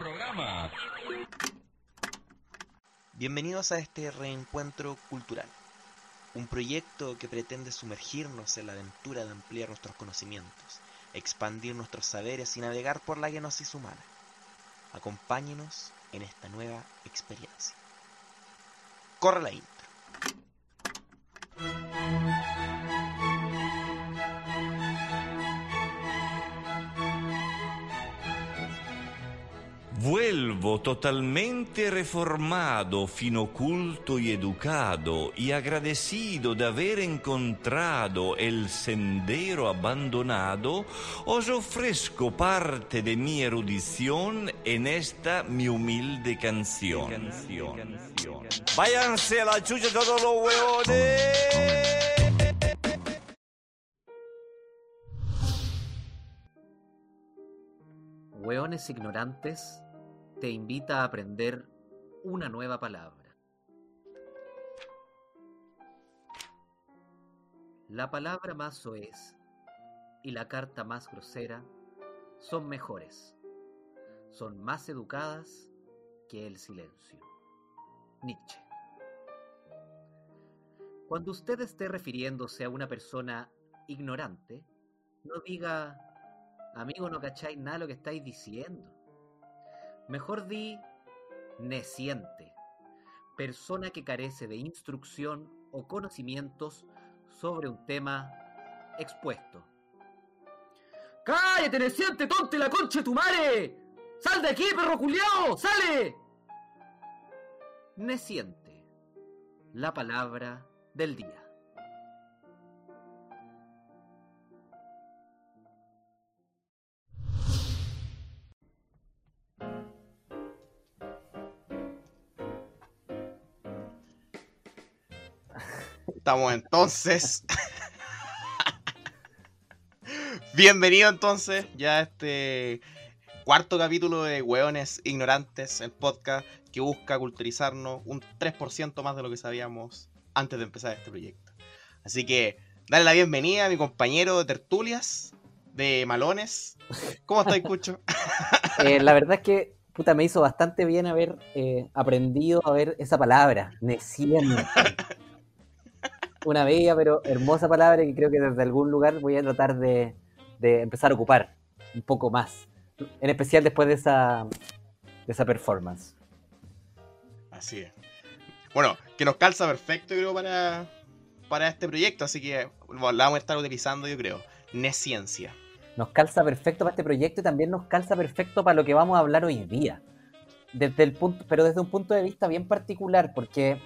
programa. Bienvenidos a este reencuentro cultural, un proyecto que pretende sumergirnos en la aventura de ampliar nuestros conocimientos, expandir nuestros saberes y navegar por la genosis humana. Acompáñenos en esta nueva experiencia. Corre la. Vuelvo totalmente reformado, fino culto y educado, y agradecido de haber encontrado el sendero abandonado, os ofrezco parte de mi erudición en esta mi humilde canción. Váyanse a la chucha todos los huevones. Hueones Ignorantes te invita a aprender una nueva palabra. La palabra más soez y la carta más grosera son mejores, son más educadas que el silencio. Nietzsche. Cuando usted esté refiriéndose a una persona ignorante, no diga Amigo, no cacháis nada lo que estáis diciendo. Mejor di neciente, persona que carece de instrucción o conocimientos sobre un tema expuesto. ¡Cállate, neciente, tonte la concha de tu madre! ¡Sal de aquí, perro culiao! ¡Sale! Neciente, la palabra del día. Estamos entonces. Bienvenido entonces ya a este cuarto capítulo de Hueones Ignorantes, el podcast que busca culturizarnos un 3% más de lo que sabíamos antes de empezar este proyecto. Así que dale la bienvenida a mi compañero de tertulias, de malones. ¿Cómo estás, Cucho? Eh, la verdad es que puta, me hizo bastante bien haber eh, aprendido a ver esa palabra, neciente una bella pero hermosa palabra que creo que desde algún lugar voy a tratar de, empezar a ocupar un poco más. En especial después de esa, de esa performance. Así es. Bueno, que nos calza perfecto, creo, para, para este proyecto, así que la vamos a estar utilizando, yo creo. Nesciencia. Nos calza perfecto para este proyecto y también nos calza perfecto para lo que vamos a hablar hoy día. Desde el punto, pero desde un punto de vista bien particular, porque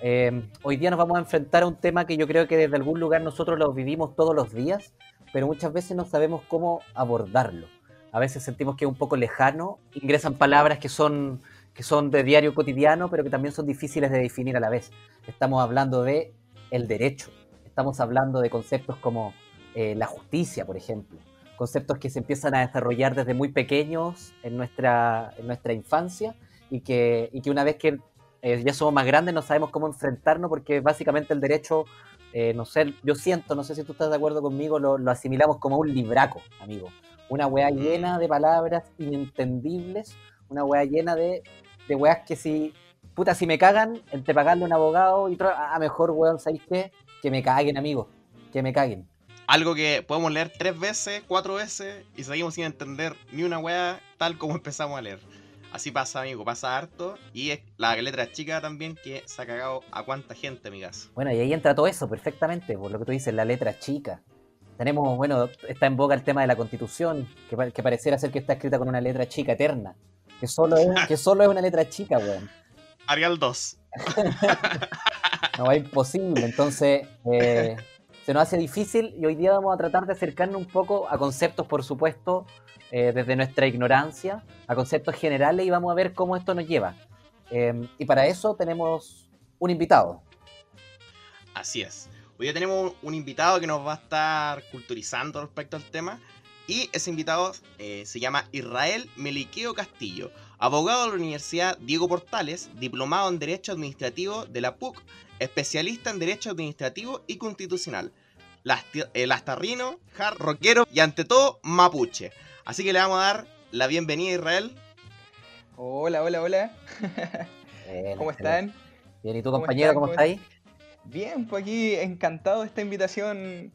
eh, hoy día nos vamos a enfrentar a un tema que yo creo que desde algún lugar nosotros lo vivimos todos los días, pero muchas veces no sabemos cómo abordarlo. A veces sentimos que es un poco lejano, ingresan palabras que son, que son de diario cotidiano, pero que también son difíciles de definir a la vez. Estamos hablando de el derecho, estamos hablando de conceptos como eh, la justicia, por ejemplo, conceptos que se empiezan a desarrollar desde muy pequeños en nuestra, en nuestra infancia y que, y que una vez que eh, ya somos más grandes, no sabemos cómo enfrentarnos porque básicamente el derecho, eh, no sé, yo siento, no sé si tú estás de acuerdo conmigo, lo, asimilamos como un libraco, amigo. Una weá mm. llena de palabras inentendibles, una weá llena de, de weas que si, puta, si me cagan, entre pagarle a un abogado y a mejor weón, ¿sabéis qué? Que me caguen, amigo, que me caguen. Algo que podemos leer tres veces, cuatro veces y seguimos sin entender ni una weá tal como empezamos a leer. Así pasa, amigo, pasa harto. Y es la letra chica también que se ha cagado a cuánta gente, amigas. Bueno, y ahí entra todo eso perfectamente, por lo que tú dices, la letra chica. Tenemos, bueno, está en boca el tema de la constitución, que, que pareciera ser que está escrita con una letra chica eterna. Que solo es, que solo es una letra chica, weón. Arial 2. no, es imposible. Entonces, eh, se nos hace difícil y hoy día vamos a tratar de acercarnos un poco a conceptos, por supuesto, eh, desde nuestra ignorancia a conceptos generales y vamos a ver cómo esto nos lleva. Em, y para eso tenemos un invitado. Así es. Hoy ya tenemos un invitado que nos va a estar culturizando respecto al tema. Y ese invitado eh, se llama Israel Meliqueo Castillo, abogado de la Universidad Diego Portales, diplomado en Derecho Administrativo de la PUC, especialista en Derecho Administrativo y Constitucional, el astarrino, hard rockero y ante todo mapuche. Así que le vamos a dar la bienvenida a Israel. Hola, hola, hola. Bien, ¿Cómo están? Bien, ¿y tú, ¿Cómo compañero, están? cómo ¿Cómo estás ahí? Bien, pues aquí encantado de esta invitación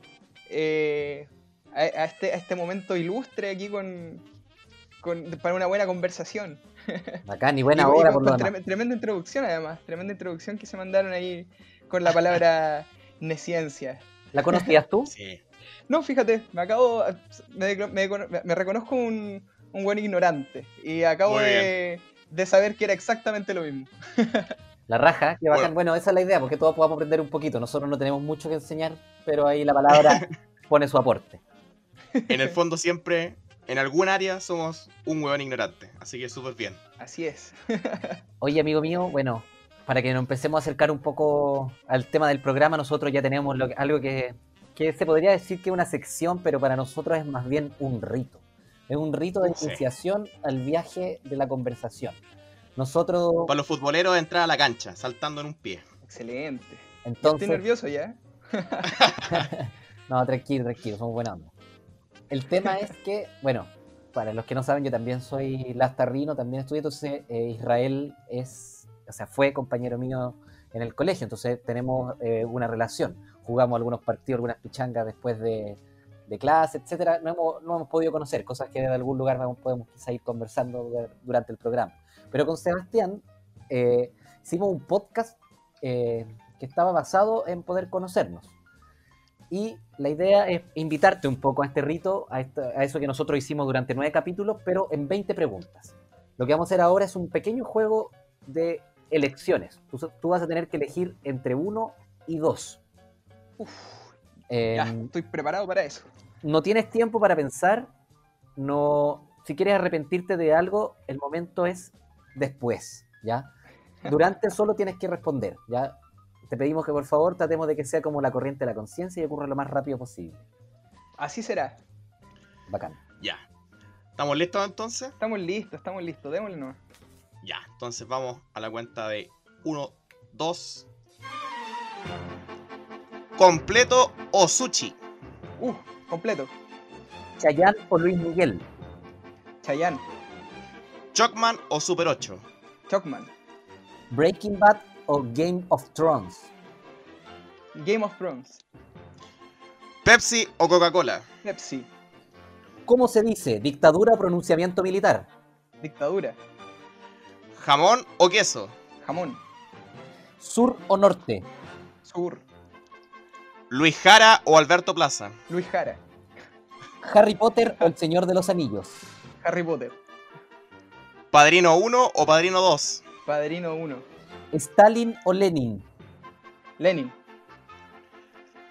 eh, a, a este, a este momento ilustre aquí con, con- para una buena conversación. Acá, ni buena Y- y hora con- por con trem- tremenda introducción además, tremenda introducción que se mandaron ahí con la palabra nesciencia. ¿La conocías tú? Sí. No, fíjate, me acabo, me, me- me- me reconozco un, un buen ignorante y acabo de, de saber que era exactamente lo mismo. La raja, qué bacán. Bueno. Bueno, esa es la idea, porque todos podamos aprender un poquito. Nosotros no tenemos mucho que enseñar, pero ahí la palabra pone su aporte. En el fondo siempre, en algún área, somos un huevón ignorante. Así que súper bien. Así es. Oye, amigo mío, bueno, para que nos empecemos a acercar un poco al tema del programa, nosotros ya tenemos lo que- algo que, que se podría decir que es una sección, pero para nosotros es más bien un rito. Es un rito de Sí. iniciación al viaje de la conversación. Nosotros, Para los futboleros, entrar a la cancha, saltando en un pie. Excelente. entonces... Estoy nervioso ya. No, tranquilo, tranquilo, somos buena onda. El tema es que, bueno, para los que no saben, yo también soy lastarrino, también estudié, entonces eh, Israel es, o sea, fue compañero mío en el colegio, entonces tenemos eh, una relación. Jugamos algunos partidos, algunas pichangas después de, de clase, etcétera. No hemos, no hemos podido conocer, cosas que de algún lugar podemos quizá ir conversando durante el programa. Pero con Sebastián eh, hicimos un podcast eh, que estaba basado en poder conocernos. Y la idea es invitarte un poco a este rito, a, esto- a eso que nosotros hicimos durante nueve capítulos, pero en 20 preguntas. Lo que vamos a hacer ahora es un pequeño juego de elecciones. Tú, tú vas a tener que elegir entre uno y dos. Uf, Eh, ya, estoy preparado para eso. no tienes tiempo para pensar, no, si quieres arrepentirte de algo, el momento es después, ¿ya? Durante solo tienes que responder, ¿ya? Te pedimos que por favor tratemos de que sea como la corriente de la conciencia y ocurra lo más rápido posible. Así será. Bacán. Ya. ¿Estamos listos entonces? Estamos listos, estamos listos. Démosle nomás. Ya. Entonces vamos a la cuenta de 1, 2. ¿Completo o sushi? Uh, completo. Chayanne o Luis Miguel, Chayanne, ¿Chocman o Super 8? Chocman, Breaking Bad o Game of Thrones, Game of Thrones, ¿Pepsi o Coca-Cola? Pepsi, ¿cómo se dice? ¿Dictadura o pronunciamiento militar? Dictadura, ¿Jamón o queso? Jamón, ¿Sur o norte? Sur, ¿Luis Jara o Alberto Plaza? Luis Jara, ¿Harry Potter o El Señor de los Anillos? Harry Potter, ¿Padrino 1 o Padrino 2? Padrino 1, ¿Stalin o Lenin? Lenin,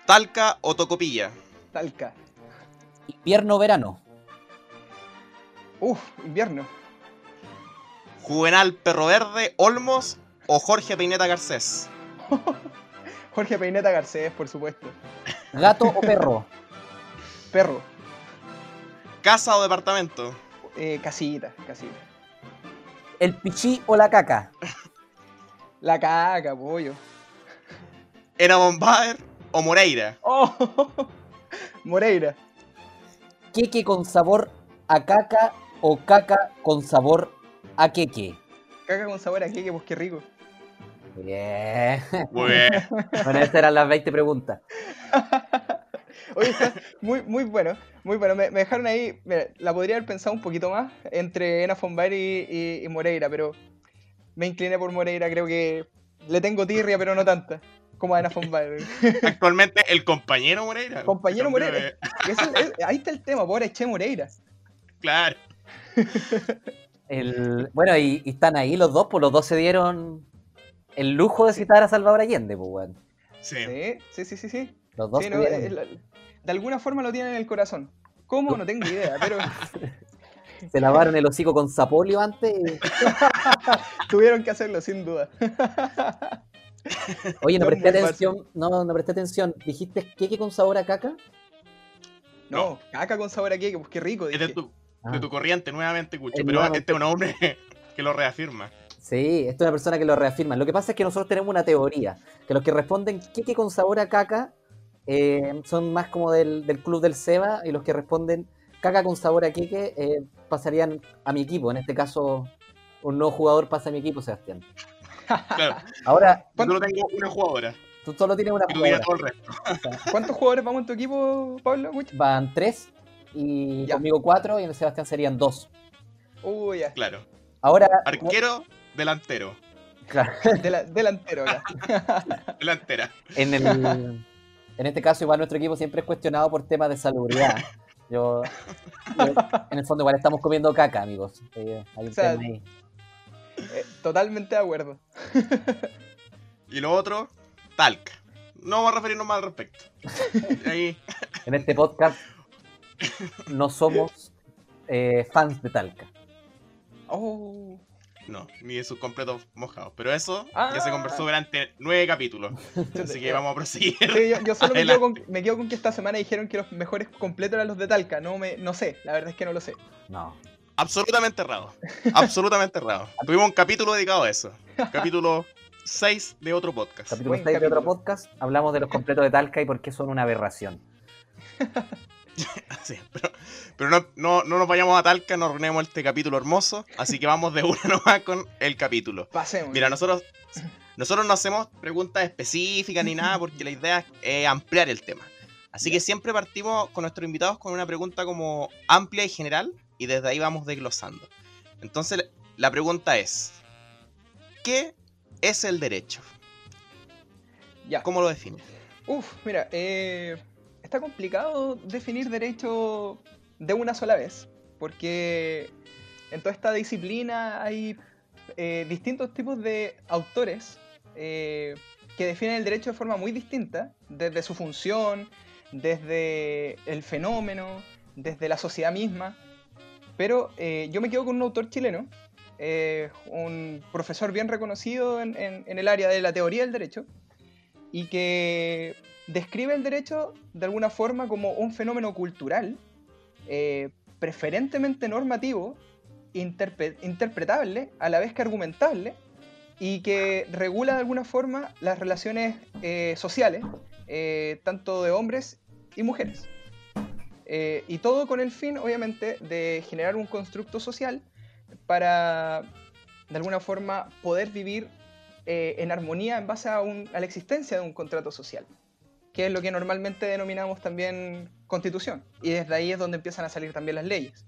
¿Talca o Tocopilla? Talca, ¿Invierno o verano? Uf, invierno, ¿Juvenal Perro Verde, Olmos o Jorge Peineta Garcés? Jorge Peineta Garcés, por supuesto, ¿Gato o perro? Perro, ¿Casa o departamento? eh, Casita, Casita, ¿El pichí o la caca? La caca, pollo, ¿Era Bombaer o Moreira? Oh, Moreira, ¿Queque con sabor a caca o caca con sabor a queque? caca con sabor a queque, pues qué rico. Bien. Muy bien. Bueno, esas eran las 20 preguntas. Oye, muy, muy bueno, muy bueno. Me, me dejaron ahí, mira, la podría haber pensado un poquito más entre Ena Fonbair y, y- y Moreira, pero me incliné por Moreira, creo que le tengo tirria, pero no tanta, como a Ena Fonbair. Actualmente el compañero Moreira. Compañero Moreira. de- es- ahí está el tema, pobre Che Moreira. Claro. El, bueno, y, y están ahí los dos, pues los dos se dieron el lujo de citar a Salvador Allende, pues, weón. Sí. Sí, sí, sí, sí. Los dos Sí, no, de alguna forma lo tienen en el corazón. ¿Cómo? No tengo idea, pero se lavaron el hocico con sapolio antes. y- tuvieron que hacerlo, sin duda. Oye, no Son presté atención. No, no presté atención. ¿Dijiste queque con sabor a caca? No, caca con sabor a queque, pues qué rico. Es de tu, Ah. de tu corriente nuevamente, Cucho. Es Pero nuevamente. este es un hombre que lo reafirma. Sí, esta es una persona que lo reafirma. Lo que pasa es que nosotros tenemos una teoría, que los que responden queque con sabor a caca eh, son más como del, del club del Seba y los que responden caca con sabor a queque eh, pasarían a mi equipo, en este caso un nuevo jugador pasa a mi equipo, Sebastián. Claro, Ahora, yo solo tengo una jugadora tú solo tienes una jugadora. todo el resto. ¿Cuántos jugadores vamos en tu equipo, Pablo? Van tres y Ya. conmigo cuatro y en el Sebastián serían dos. Uy, ya. Claro. Ahora, Arquero, delantero. claro, Dela- delantero. Delantera. en, el, en este caso igual nuestro equipo siempre es cuestionado por temas de salubridad. Yo, yo- en el fondo igual estamos comiendo caca, amigos. Eh, hay un O sea, tema ahí. Eh, totalmente de acuerdo. Y lo otro, Talca. No vamos a referirnos más al respecto. Ahí, En este podcast no somos eh, fans de Talca. Oh. No, ni de sus completos mojados. Pero eso Ah. ya se conversó durante nueve capítulos. Así que vamos a proseguir. Sí, yo, yo solo me quedo, con, me quedo con que esta semana dijeron que los mejores completos eran los de Talca. No, me, no sé, la verdad es que no lo sé. No. Absolutamente errado. Absolutamente errado. Tuvimos un capítulo dedicado a eso. Capítulo 6 de otro podcast. Capítulo Buen 6 de otro podcast hablamos de los completos de Talca y por qué son una aberración. Sí, pero pero no, no, no nos vayamos a Talca, no arruinemos este capítulo hermoso. Así que vamos de una nomás con el capítulo. Pasemos. Mira, nosotros, nosotros no hacemos preguntas específicas ni nada porque la idea es ampliar el tema. Así que siempre partimos con nuestros invitados con una pregunta como amplia y general y desde ahí vamos desglosando. Entonces, la pregunta es, ¿qué es el derecho? ya. ¿Cómo lo defines? Uf, mira, eh, está complicado definir derecho de una sola vez, porque en toda esta disciplina hay eh, distintos tipos de autores eh, que definen el derecho de forma muy distinta, desde su función, desde el fenómeno, desde la sociedad misma. Pero eh, yo me quedo con un autor chileno, eh, un profesor bien reconocido en- en- en el área de la teoría del derecho, y que describe el derecho de alguna forma como un fenómeno cultural, eh, preferentemente normativo, interpretable, a la vez que argumentable, y que regula de alguna forma las relaciones eh, sociales, eh, tanto de hombres y mujeres. Y todo con el fin, obviamente, de generar un constructo social para, de alguna forma, poder vivir en armonía en base a, a la existencia de un contrato social, que es lo que normalmente denominamos también constitución. Y desde ahí es donde empiezan a salir también las leyes.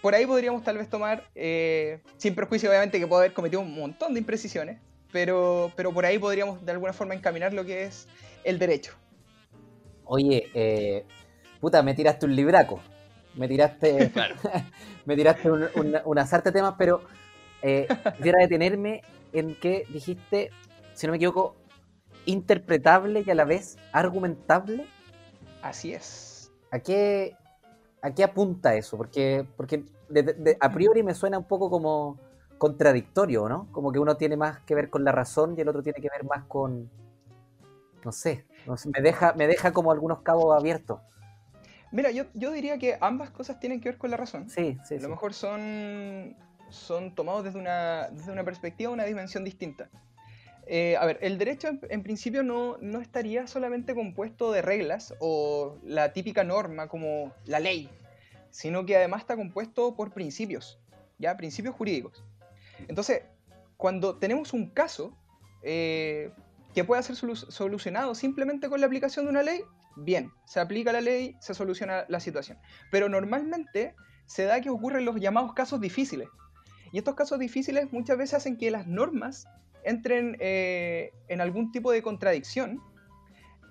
Por ahí podríamos tal vez tomar, eh, sin perjuicio obviamente que puedo haber cometido un montón de imprecisiones, pero, pero por ahí podríamos de alguna forma encaminar lo que es el derecho. Oye, eh, puta, me tiraste un libraco. Me tiraste, Claro. me tiraste un, un, un azarte de temas, pero eh, quisiera detenerme en que dijiste, si no me equivoco, interpretable y a la vez argumentable. Así es. ¿A qué, a qué apunta eso? Porque, porque de- de- a priori me suena un poco como contradictorio, ¿no? Como que uno tiene más que ver con la razón y el otro tiene que ver más con, no sé, no sé, me deja, me deja como algunos cabos abiertos. Mira, yo, yo diría que ambas cosas tienen que ver con la razón. Sí, sí, A lo sí. mejor son, son tomados desde una, desde una perspectiva, una dimensión distinta. Eh, a ver, el derecho en, principio no, no estaría solamente compuesto de reglas o la típica norma como la ley, sino que además está compuesto por principios, ¿ya? Principios jurídicos. Entonces, cuando tenemos un caso eh, que pueda ser solu- solucionado simplemente con la aplicación de una ley, bien, se aplica la ley, se soluciona la situación. Pero normalmente se da que ocurren los llamados casos difíciles. Y estos casos difíciles muchas veces hacen que las normas entren eh, en algún tipo de contradicción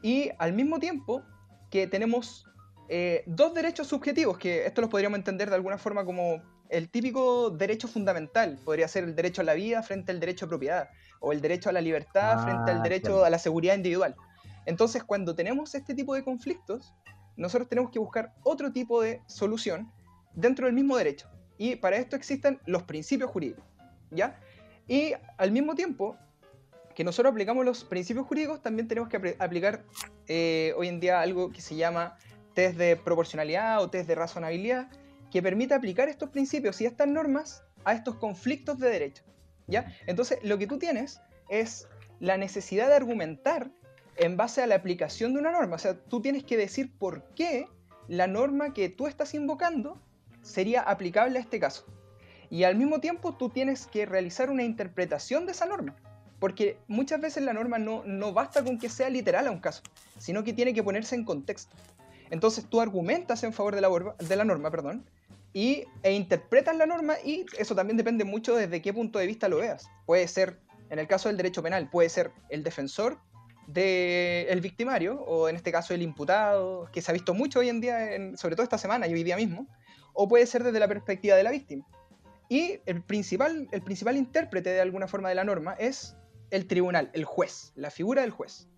y al mismo tiempo que tenemos eh, dos derechos subjetivos, que esto los podríamos entender de alguna forma como el típico derecho fundamental, podría ser el derecho a la vida frente al derecho a propiedad, o el derecho a la libertad Ah, frente al derecho a la seguridad individual. Entonces, cuando tenemos este tipo de conflictos, nosotros tenemos que buscar otro tipo de solución dentro del mismo derecho. Y para esto existen los principios jurídicos, ¿ya? Y al mismo tiempo que nosotros aplicamos los principios jurídicos, también tenemos que apl- aplicar eh, hoy en día algo que se llama test de proporcionalidad o test de razonabilidad, que permite aplicar estos principios y estas normas a estos conflictos de derecho, ¿ya? Entonces, lo que tú tienes es la necesidad de argumentar en base a la aplicación de una norma. O sea, tú tienes que decir por qué la norma que tú estás invocando sería aplicable a este caso. Y al mismo tiempo tú tienes que realizar una interpretación de esa norma. Porque muchas veces la norma no, no basta con que sea literal a un caso, sino que tiene que ponerse en contexto. Entonces tú argumentas en favor de la, de la norma, perdón, y, e interpretas la norma y eso también depende mucho desde qué punto de vista lo veas. Puede ser, en el caso del derecho penal, puede ser el defensor del victimario, o en este caso el imputado, que se ha visto mucho hoy en día, sobre todo esta semana y hoy día mismo, o puede ser desde la perspectiva de la víctima. Y el principal, el principal intérprete de alguna forma de la norma es el tribunal, el juez, la figura del juez.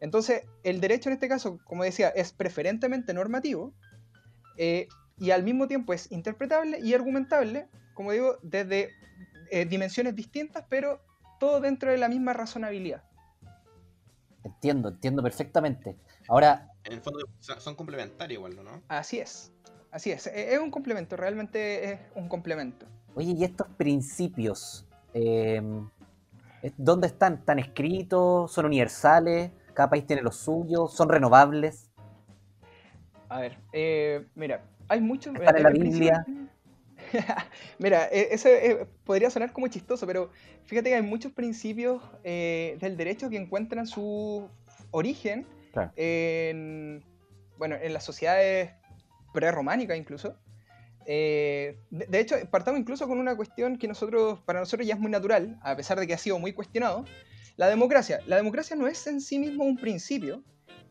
Entonces, el derecho en este caso, como decía, es preferentemente normativo eh, y al mismo tiempo es interpretable y argumentable, como digo, desde eh, dimensiones distintas, pero todo dentro de la misma razonabilidad. Entiendo, entiendo perfectamente. Ahora... En el fondo son complementarios igual, ¿no? Así es, así es. E-, es un complemento, realmente es un complemento. Oye, ¿y estos principios? Eh, ¿Dónde están? ¿Están escritos? ¿Son universales? ¿Cada país tiene los suyos? ¿Son renovables? A ver, eh, mira, hay muchos... ¿Están en la Biblia? Mira, e, eso eh, podría sonar como chistoso, pero fíjate que hay muchos principios eh, del derecho que encuentran su origen en, bueno, en las sociedades prerrománicas incluso. Eh, de, hecho, partamos incluso con una cuestión que nosotros, para nosotros ya es muy natural, a pesar de que ha sido muy cuestionado. La democracia. La democracia no es en sí mismo un principio,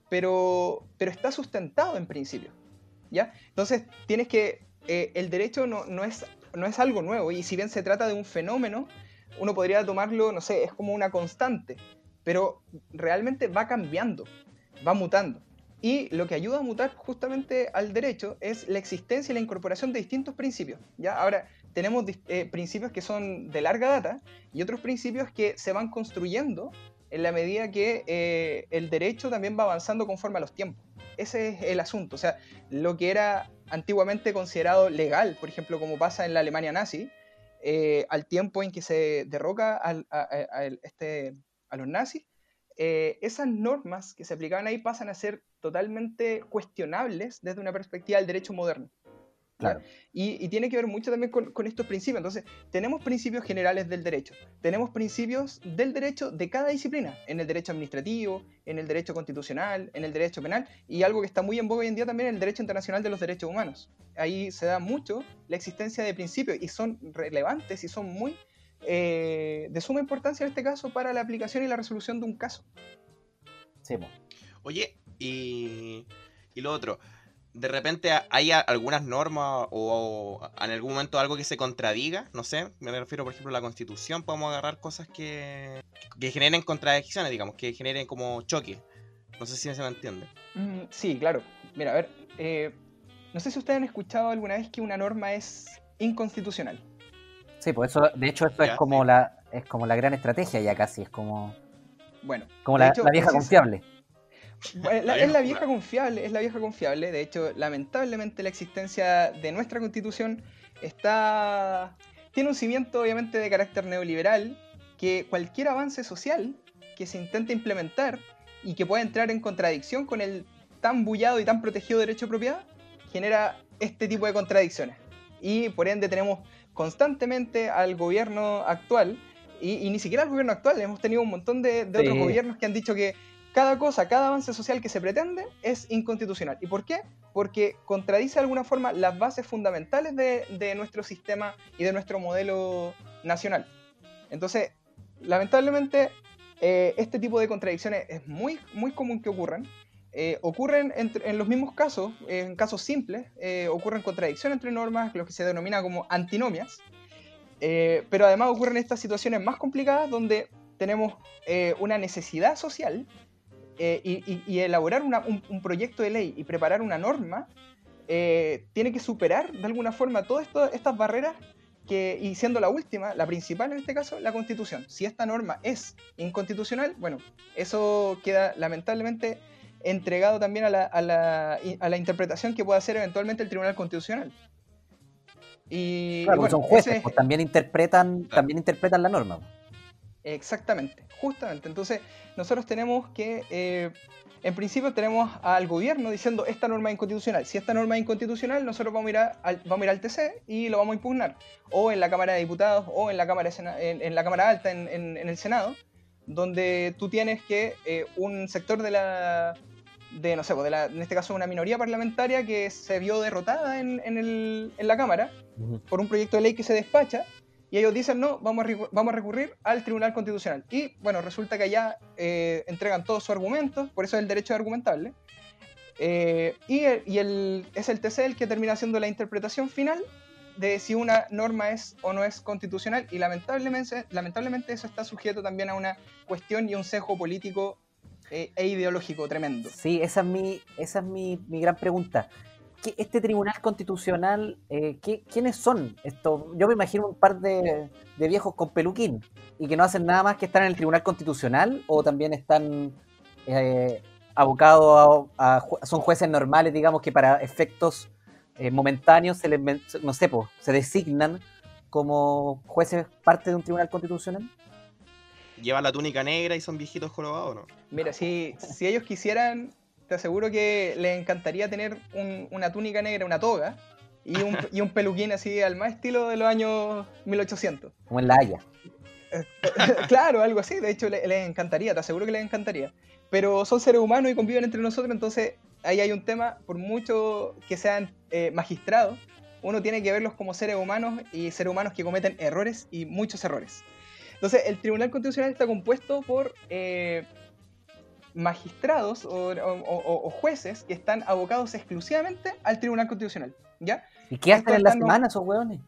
pero, pero está sustentado en principio. ¿ya? Entonces, tienes que eh, el derecho no, no, es, no es algo nuevo y si bien se trata de un fenómeno, uno podría tomarlo, no sé, es como una constante, pero realmente va cambiando, va mutando. Y lo que ayuda a mutar justamente al derecho es la existencia y la incorporación de distintos principios. ¿ya? Ahora, tenemos eh, principios que son de larga data y otros principios que se van construyendo en la medida que eh, el derecho también va avanzando conforme a los tiempos. Ese es el asunto. O sea, lo que era antiguamente considerado legal, por ejemplo, como pasa en la Alemania nazi, eh, al tiempo en que se derroca a, este, a los nazis, eh, esas normas que se aplicaban ahí pasan a ser totalmente cuestionables desde una perspectiva del derecho moderno. Y, tiene que ver mucho también con, estos principios. Entonces, tenemos principios generales del derecho, tenemos principios del derecho de cada disciplina, en el derecho administrativo, en el derecho constitucional, en el derecho penal, y algo que está muy en boga hoy en día también en el derecho internacional de los derechos humanos. Ahí se da mucho la existencia de principios y son relevantes y son muy eh, de suma importancia en este caso para la aplicación y la resolución de un caso. Sí, Oye, y, y lo otro, de repente hay algunas normas o, en algún momento algo que se contradiga, no sé, me refiero por ejemplo a la constitución, podemos agarrar cosas que, que generen contradicciones, digamos, que generen como choque. No sé si se me entiende. Mm, sí, claro. Mira, a ver, eh, no sé si ustedes han escuchado alguna vez que una norma es inconstitucional. Sí, pues eso, de hecho, esto es como la es como la gran estrategia ya casi, es como. Bueno. Como la, la vieja confiable es la vieja confiable, es la vieja confiable. De hecho, lamentablemente la existencia de nuestra constitución está tiene un cimiento obviamente de carácter neoliberal que cualquier avance social que se intente implementar y que pueda entrar en contradicción con el tan bullado y tan protegido derecho de propiedad genera este tipo de contradicciones. Y por ende tenemos constantemente al gobierno actual y, ni siquiera al gobierno actual, hemos tenido un montón de, otros gobiernos que han dicho que cada cosa, cada avance social que se pretende es inconstitucional. ¿Y por qué? Porque contradice de alguna forma las bases fundamentales de, nuestro sistema y de nuestro modelo nacional. Entonces, lamentablemente, eh, este tipo de contradicciones es muy, muy común que ocurran. Eh, ocurren en los mismos casos, en casos simples, eh, ocurren contradicciones entre normas, lo que se denomina como antinomias, pero además ocurren estas situaciones más complicadas donde tenemos una necesidad social eh, y, elaborar un, proyecto de ley y preparar una norma eh, tiene que superar de alguna forma todas estas barreras que, y siendo la última, la principal en este caso, la constitución. Si esta norma es inconstitucional, bueno, eso queda lamentablemente entregado también a la, a la, a la interpretación que pueda hacer eventualmente el Tribunal Constitucional. Y, claro, son jueces, pues, también interpretan, también interpretan la norma. Exactamente, justamente. Entonces, nosotros tenemos que, eh, en principio, tenemos al gobierno diciendo esta norma es inconstitucional. Si esta norma es inconstitucional, nosotros vamos a ir, al, vamos a ir al TC y lo vamos a impugnar. O en la Cámara de Diputados o en la Cámara, en, la cámara Alta, en, el Senado, donde tú tienes que eh, un sector de la, de, no sé, pues, de la, en este caso una minoría parlamentaria que se vio derrotada en, el, en la Cámara por un proyecto de ley que se despacha, y ellos dicen, no, vamos a, vamos a recurrir al Tribunal Constitucional. Y bueno, resulta que allá eh, entregan todos sus argumentos, por eso es el derecho de argumentable. Eh, y, y el, es el TC el que termina haciendo la interpretación final de si una norma es o no es constitucional y lamentablemente, lamentablemente eso está sujeto también a una cuestión y un sesgo político eh, e ideológico tremendo. Sí, esa es mi, esa es mi, mi gran pregunta este tribunal constitucional, eh, ¿quiénes son? Esto, yo me imagino un par de, viejos con peluquín y que no hacen nada más que estar en el tribunal constitucional o también están eh, abocados a, son jueces normales, digamos que para efectos eh, momentáneos se les, no sé, se designan como jueces parte de un tribunal constitucional. ¿Llevan la túnica negra y son viejitos jorobados o no? Mira, si, si ellos quisieran, te aseguro que le encantaría tener una túnica negra, una toga y un, y un peluquín así al más estilo de los años 1800. Como en La Haya. claro, algo así. De hecho, les le encantaría, te aseguro que les encantaría. Pero son seres humanos y conviven entre nosotros, entonces ahí hay un tema, por mucho que sean eh, magistrados, uno tiene que verlos como seres humanos y seres humanos que cometen errores y muchos errores. Entonces, el Tribunal Constitucional está compuesto por eh, magistrados o, jueces que están abocados exclusivamente al Tribunal Constitucional, ¿ya? ¿Y qué hacen en la semana esos hueones?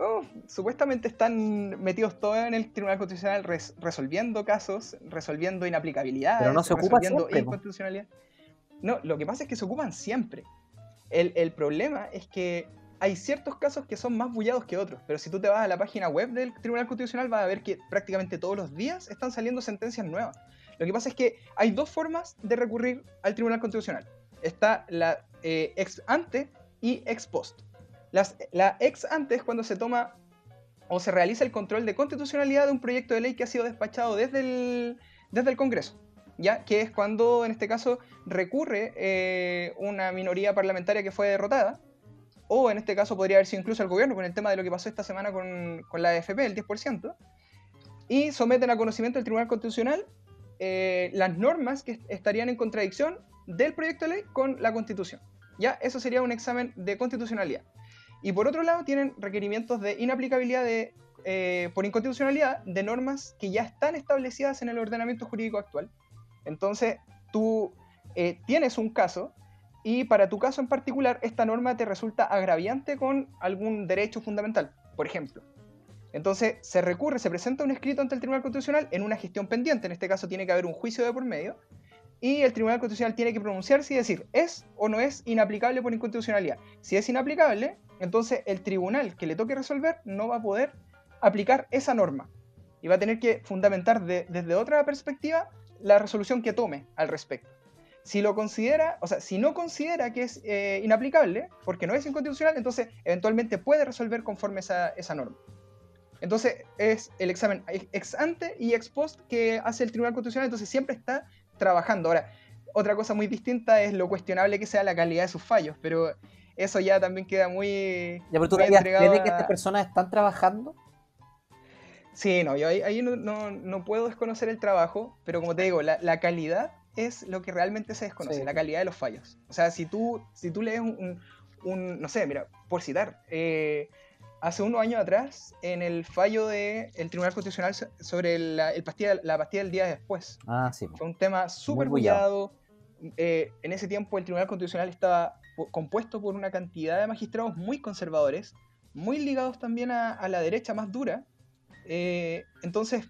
Oh, supuestamente están metidos todos en el Tribunal Constitucional resolviendo casos, resolviendo inaplicabilidades, Pero no se ocupan siempre, inconstitucionalidad. No, lo que pasa es que se ocupan siempre. El, el, problema es que hay ciertos casos que son más bullados que otros, pero si tú te vas a la página web del Tribunal Constitucional vas a ver que prácticamente todos los días están saliendo sentencias nuevas. Lo que pasa es que hay dos formas de recurrir al Tribunal Constitucional. Está la eh, ex ante y ex post. la ex ante es cuando se toma o se realiza el control de constitucionalidad de un proyecto de ley que ha sido despachado desde el, desde el Congreso. ¿ya? Que es cuando, en este caso, recurre eh, una minoría parlamentaria que fue derrotada, o en este caso podría haber sido incluso el gobierno, con el tema de lo que pasó esta semana con, con la AFP, el 10%, y someten a conocimiento del Tribunal Constitucional eh, las normas que estarían en contradicción del proyecto de ley con la Constitución. Ya, eso sería un examen de constitucionalidad. Y por otro lado, tienen requerimientos de inaplicabilidad de, eh, por inconstitucionalidad de normas que ya están establecidas en el ordenamiento jurídico actual. Entonces, tú eh, tienes un caso y para tu caso en particular, esta norma te resulta agraviante con algún derecho fundamental. Por ejemplo, entonces se recurre, se presenta un escrito ante el Tribunal Constitucional en una gestión pendiente, en este caso tiene que haber un juicio de por medio, y el Tribunal Constitucional tiene que pronunciarse y decir, ¿es o no es inaplicable por inconstitucionalidad? Si es inaplicable, entonces el tribunal que le toque resolver no va a poder aplicar esa norma y va a tener que fundamentar desde otra perspectiva la resolución que tome al respecto. Si lo considera, o sea, si no considera que es eh, inaplicable, porque no es inconstitucional, entonces eventualmente puede resolver conforme esa, esa norma. Entonces es el examen ex ante y ex post que hace el Tribunal Constitucional, entonces siempre está trabajando. Ahora, otra cosa muy distinta es lo cuestionable que sea la calidad de sus fallos, pero eso ya también queda muy... Ya, pero tú crees que estas personas están trabajando? Sí, no, yo ahí, no, puedo desconocer el trabajo, pero como te digo, la, calidad es lo que realmente se desconoce, la calidad de los fallos. O sea, si tú, si tú lees un, un no sé, mira, por citar, eh, hace unos años atrás en el fallo del Tribunal Constitucional sobre el pastilla, la pastilla del día después. Ah, sí. Fue un tema súper bullado. Eh, en ese tiempo el Tribunal Constitucional estaba compuesto por una cantidad de magistrados muy conservadores, muy ligados también a, la derecha más dura. Eh, entonces,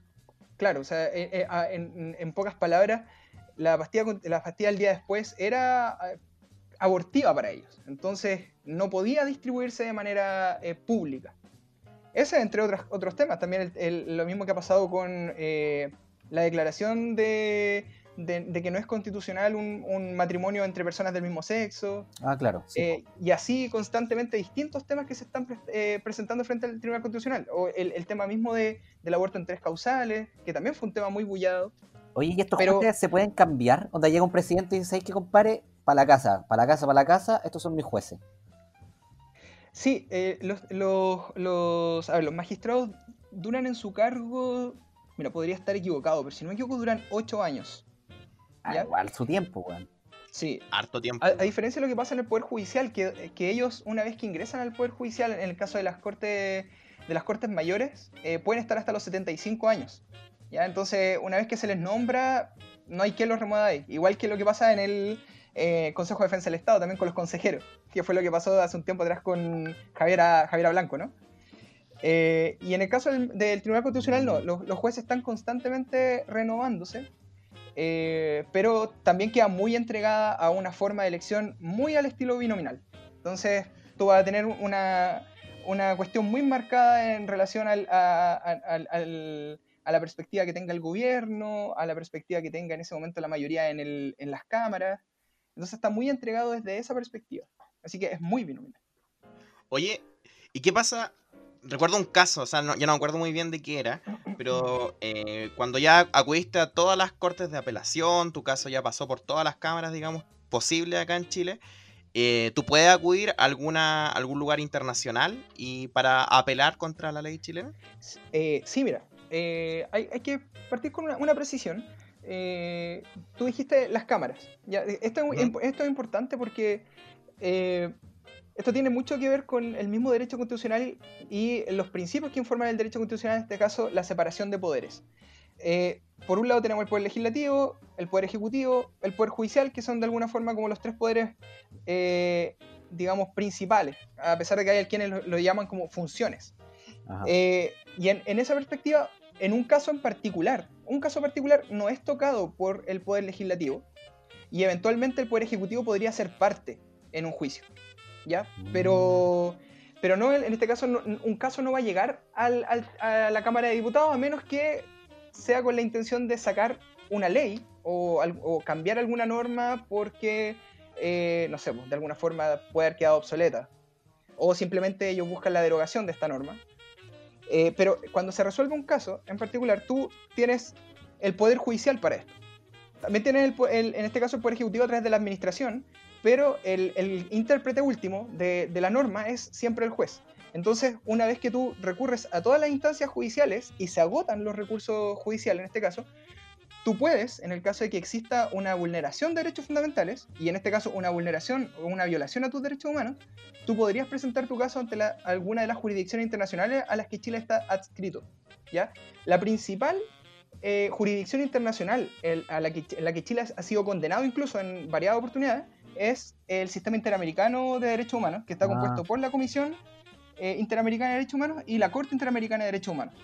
claro, o sea, en, en, pocas palabras, la pastilla, la pastilla del día después era abortiva para ellos. Entonces no podía distribuirse de manera eh, pública. Ese, entre otros, otros temas, también lo mismo que ha pasado con eh, la declaración de, de, de que no es constitucional un, un matrimonio entre personas del mismo sexo, Ah, claro. sí. eh, y así constantemente distintos temas que se están pre- eh, presentando frente al Tribunal Constitucional. O el, el tema mismo de, del aborto en tres causales, que también fue un tema muy bullado. Oye, ¿y estos pero- jueces se pueden cambiar? Donde llega un presidente y dice, ¿sabes qué, compare? Para la casa, para la casa, para la casa, estos son mis jueces. Sí, eh, los, los, los, a ver, los magistrados duran en su cargo, mira, podría estar equivocado, pero si no me equivoco, duran ocho años. Ah, ¿Ya? igual su tiempo, weón. Sí, Harto tiempo. A, a diferencia de lo que pasa en el Poder Judicial, que, que ellos, una vez que ingresan al Poder Judicial, en el caso de las Cortes, de las cortes Mayores, eh, pueden estar hasta los 75 años. ¿Ya? Entonces, una vez que se les nombra, no hay quien los remueva. Igual que lo que pasa en el eh, Consejo de Defensa del Estado, también con los consejeros, que fue lo que pasó hace un tiempo atrás con Javiera, Javiera Blanco, ¿no? Eh, y en el caso del, Tribunal Constitucional, no, los, jueces están constantemente renovándose. Eh, pero también queda muy entregada a una forma de elección muy al estilo binominal. Entonces, tú vas a tener una, una cuestión muy marcada en relación al- a la perspectiva que tenga el gobierno, a la perspectiva que tenga en ese momento la mayoría en, el- en las cámaras. Entonces, está muy entregado desde esa perspectiva. Así que es muy binominal. Oye, ¿y qué pasa? Recuerdo un caso, o sea, no, ya no me acuerdo muy bien de qué era, pero eh, cuando ya acudiste a todas las cortes de apelación, tu caso ya pasó por todas las cámaras, digamos, posibles acá en Chile, eh, ¿tú puedes acudir a alguna, algún lugar internacional y para apelar contra la ley chilena? Eh, sí, mira, eh, hay, hay que partir con una, una precisión. Eh, tú dijiste las cámaras. Ya, eh, esto, es, esto importante porque eh, esto tiene mucho que ver con el mismo derecho constitucional y los principios que informan el derecho constitucional, en este caso, la separación de poderes. Eh, por un lado tenemos el poder legislativo, el poder ejecutivo, el poder judicial, que son de alguna forma como los tres poderes, eh, digamos, principales, a pesar de que hay quienes lo- lo llaman como funciones. Eh, y en, en esa perspectiva, en un caso en particular, un caso particular no es tocado por el Poder Legislativo y eventualmente el Poder Ejecutivo podría ser parte en un juicio. ¿Ya? Pero, pero no, en este caso, no- un caso no va a llegar al- al- a la Cámara de Diputados a menos que sea con la intención de sacar una ley o cambiar alguna norma porque, eh, no sé, pues, de alguna forma puede haber quedado obsoleta. O simplemente ellos buscan la derogación de esta norma. Eh, pero cuando se resuelve un caso en particular, tú tienes el poder judicial para esto. También tienes, el en este caso, el poder ejecutivo a través de la administración, pero el, el intérprete último de, de la norma es siempre el juez. Entonces, una vez que tú recurres a todas las instancias judiciales y se agotan los recursos judiciales en este caso, tú puedes, en el caso de que exista una vulneración de derechos fundamentales, y en este caso una vulneración o una violación a tus derechos humanos, tú podrías presentar tu caso ante la- alguna de las jurisdicciones internacionales a las que Chile está adscrito. ¿ya? La principal eh, jurisdicción internacional el- a la que, en la que Chile ha sido condenado incluso en variadas oportunidades es el Sistema Interamericano de Derechos Humanos, que está Ah. compuesto por la Comisión eh, Interamericana de Derechos Humanos y la Corte Interamericana de Derechos Humanos.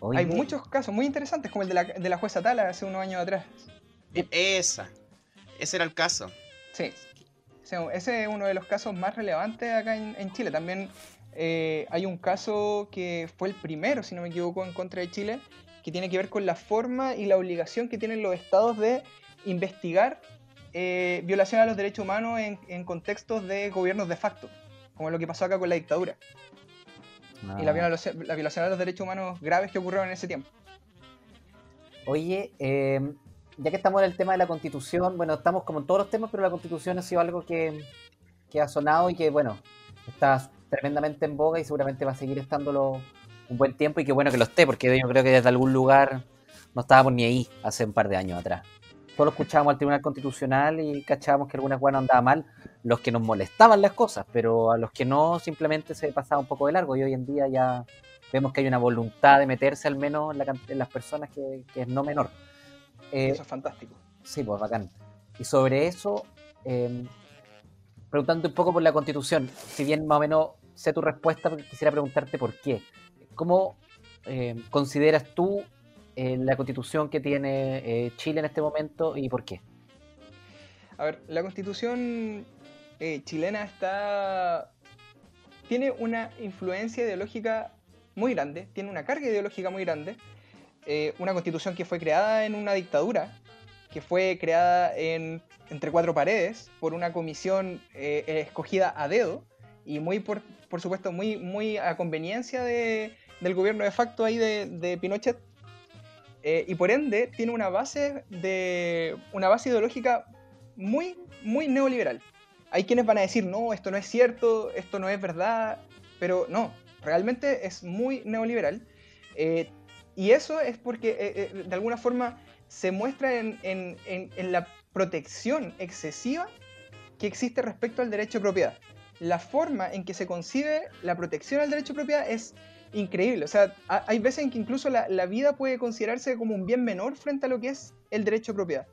Oye, Hay muchos casos muy interesantes, como el de la, de la jueza Tala hace unos años atrás. E- Esa. Ese era el caso. Sí. Ese ese es uno de los casos más relevantes acá en, en Chile. También eh, hay un caso que fue el primero, si no me equivoco, en contra de Chile, que tiene que ver con la forma y la obligación que tienen los estados de investigar eh, violación a los derechos humanos en, en contextos de gobiernos de facto, como lo que pasó acá con la dictadura y la violación, la violación a los derechos humanos graves que ocurrieron en ese tiempo. Oye, eh, ya que estamos en el tema de la constitución, bueno, estamos como en todos los temas, pero la constitución ha sido algo que, que ha sonado y que, bueno, está tremendamente en boga y seguramente va a seguir estándolo un buen tiempo y qué bueno que lo esté, porque yo creo que desde algún lugar no estábamos ni ahí hace un par de años atrás. Solo escuchábamos al Tribunal Constitucional y cachábamos que algunas cosas no andaban mal, los que nos molestaban las cosas, pero a los que no simplemente se pasaba un poco de largo y hoy en día ya vemos que hay una voluntad de meterse al menos en, la can- en las personas que, que es no menor. Eh, Eso es fantástico. Sí, pues bacán. Y sobre eso, eh, preguntando un poco por la constitución, si bien más o menos sé tu respuesta, quisiera preguntarte por qué. ¿Cómo eh, consideras tú la constitución que tiene eh, Chile en este momento y por qué? A ver, la constitución eh, chilena está. tiene una influencia ideológica muy grande, tiene una carga ideológica muy grande. eh, una constitución que fue creada en una dictadura, que fue creada en, entre cuatro paredes por una comisión eh, escogida a dedo y muy, por, por supuesto, muy, muy a conveniencia de, del gobierno de facto ahí de, de Pinochet. Eh, y por ende tiene una base, de, una base ideológica muy, muy neoliberal. Hay quienes van a decir, no, esto no es cierto, esto no es verdad, pero no, realmente es muy neoliberal. Eh, y eso es porque eh, eh, de alguna forma se muestra en, en- en- en la protección excesiva que existe respecto al derecho de propiedad. La forma en que se concibe la protección al derecho de propiedad es increíble. O sea, ha- hay veces en que incluso la, vida puede considerarse como un bien menor frente a lo que es el derecho de propiedad.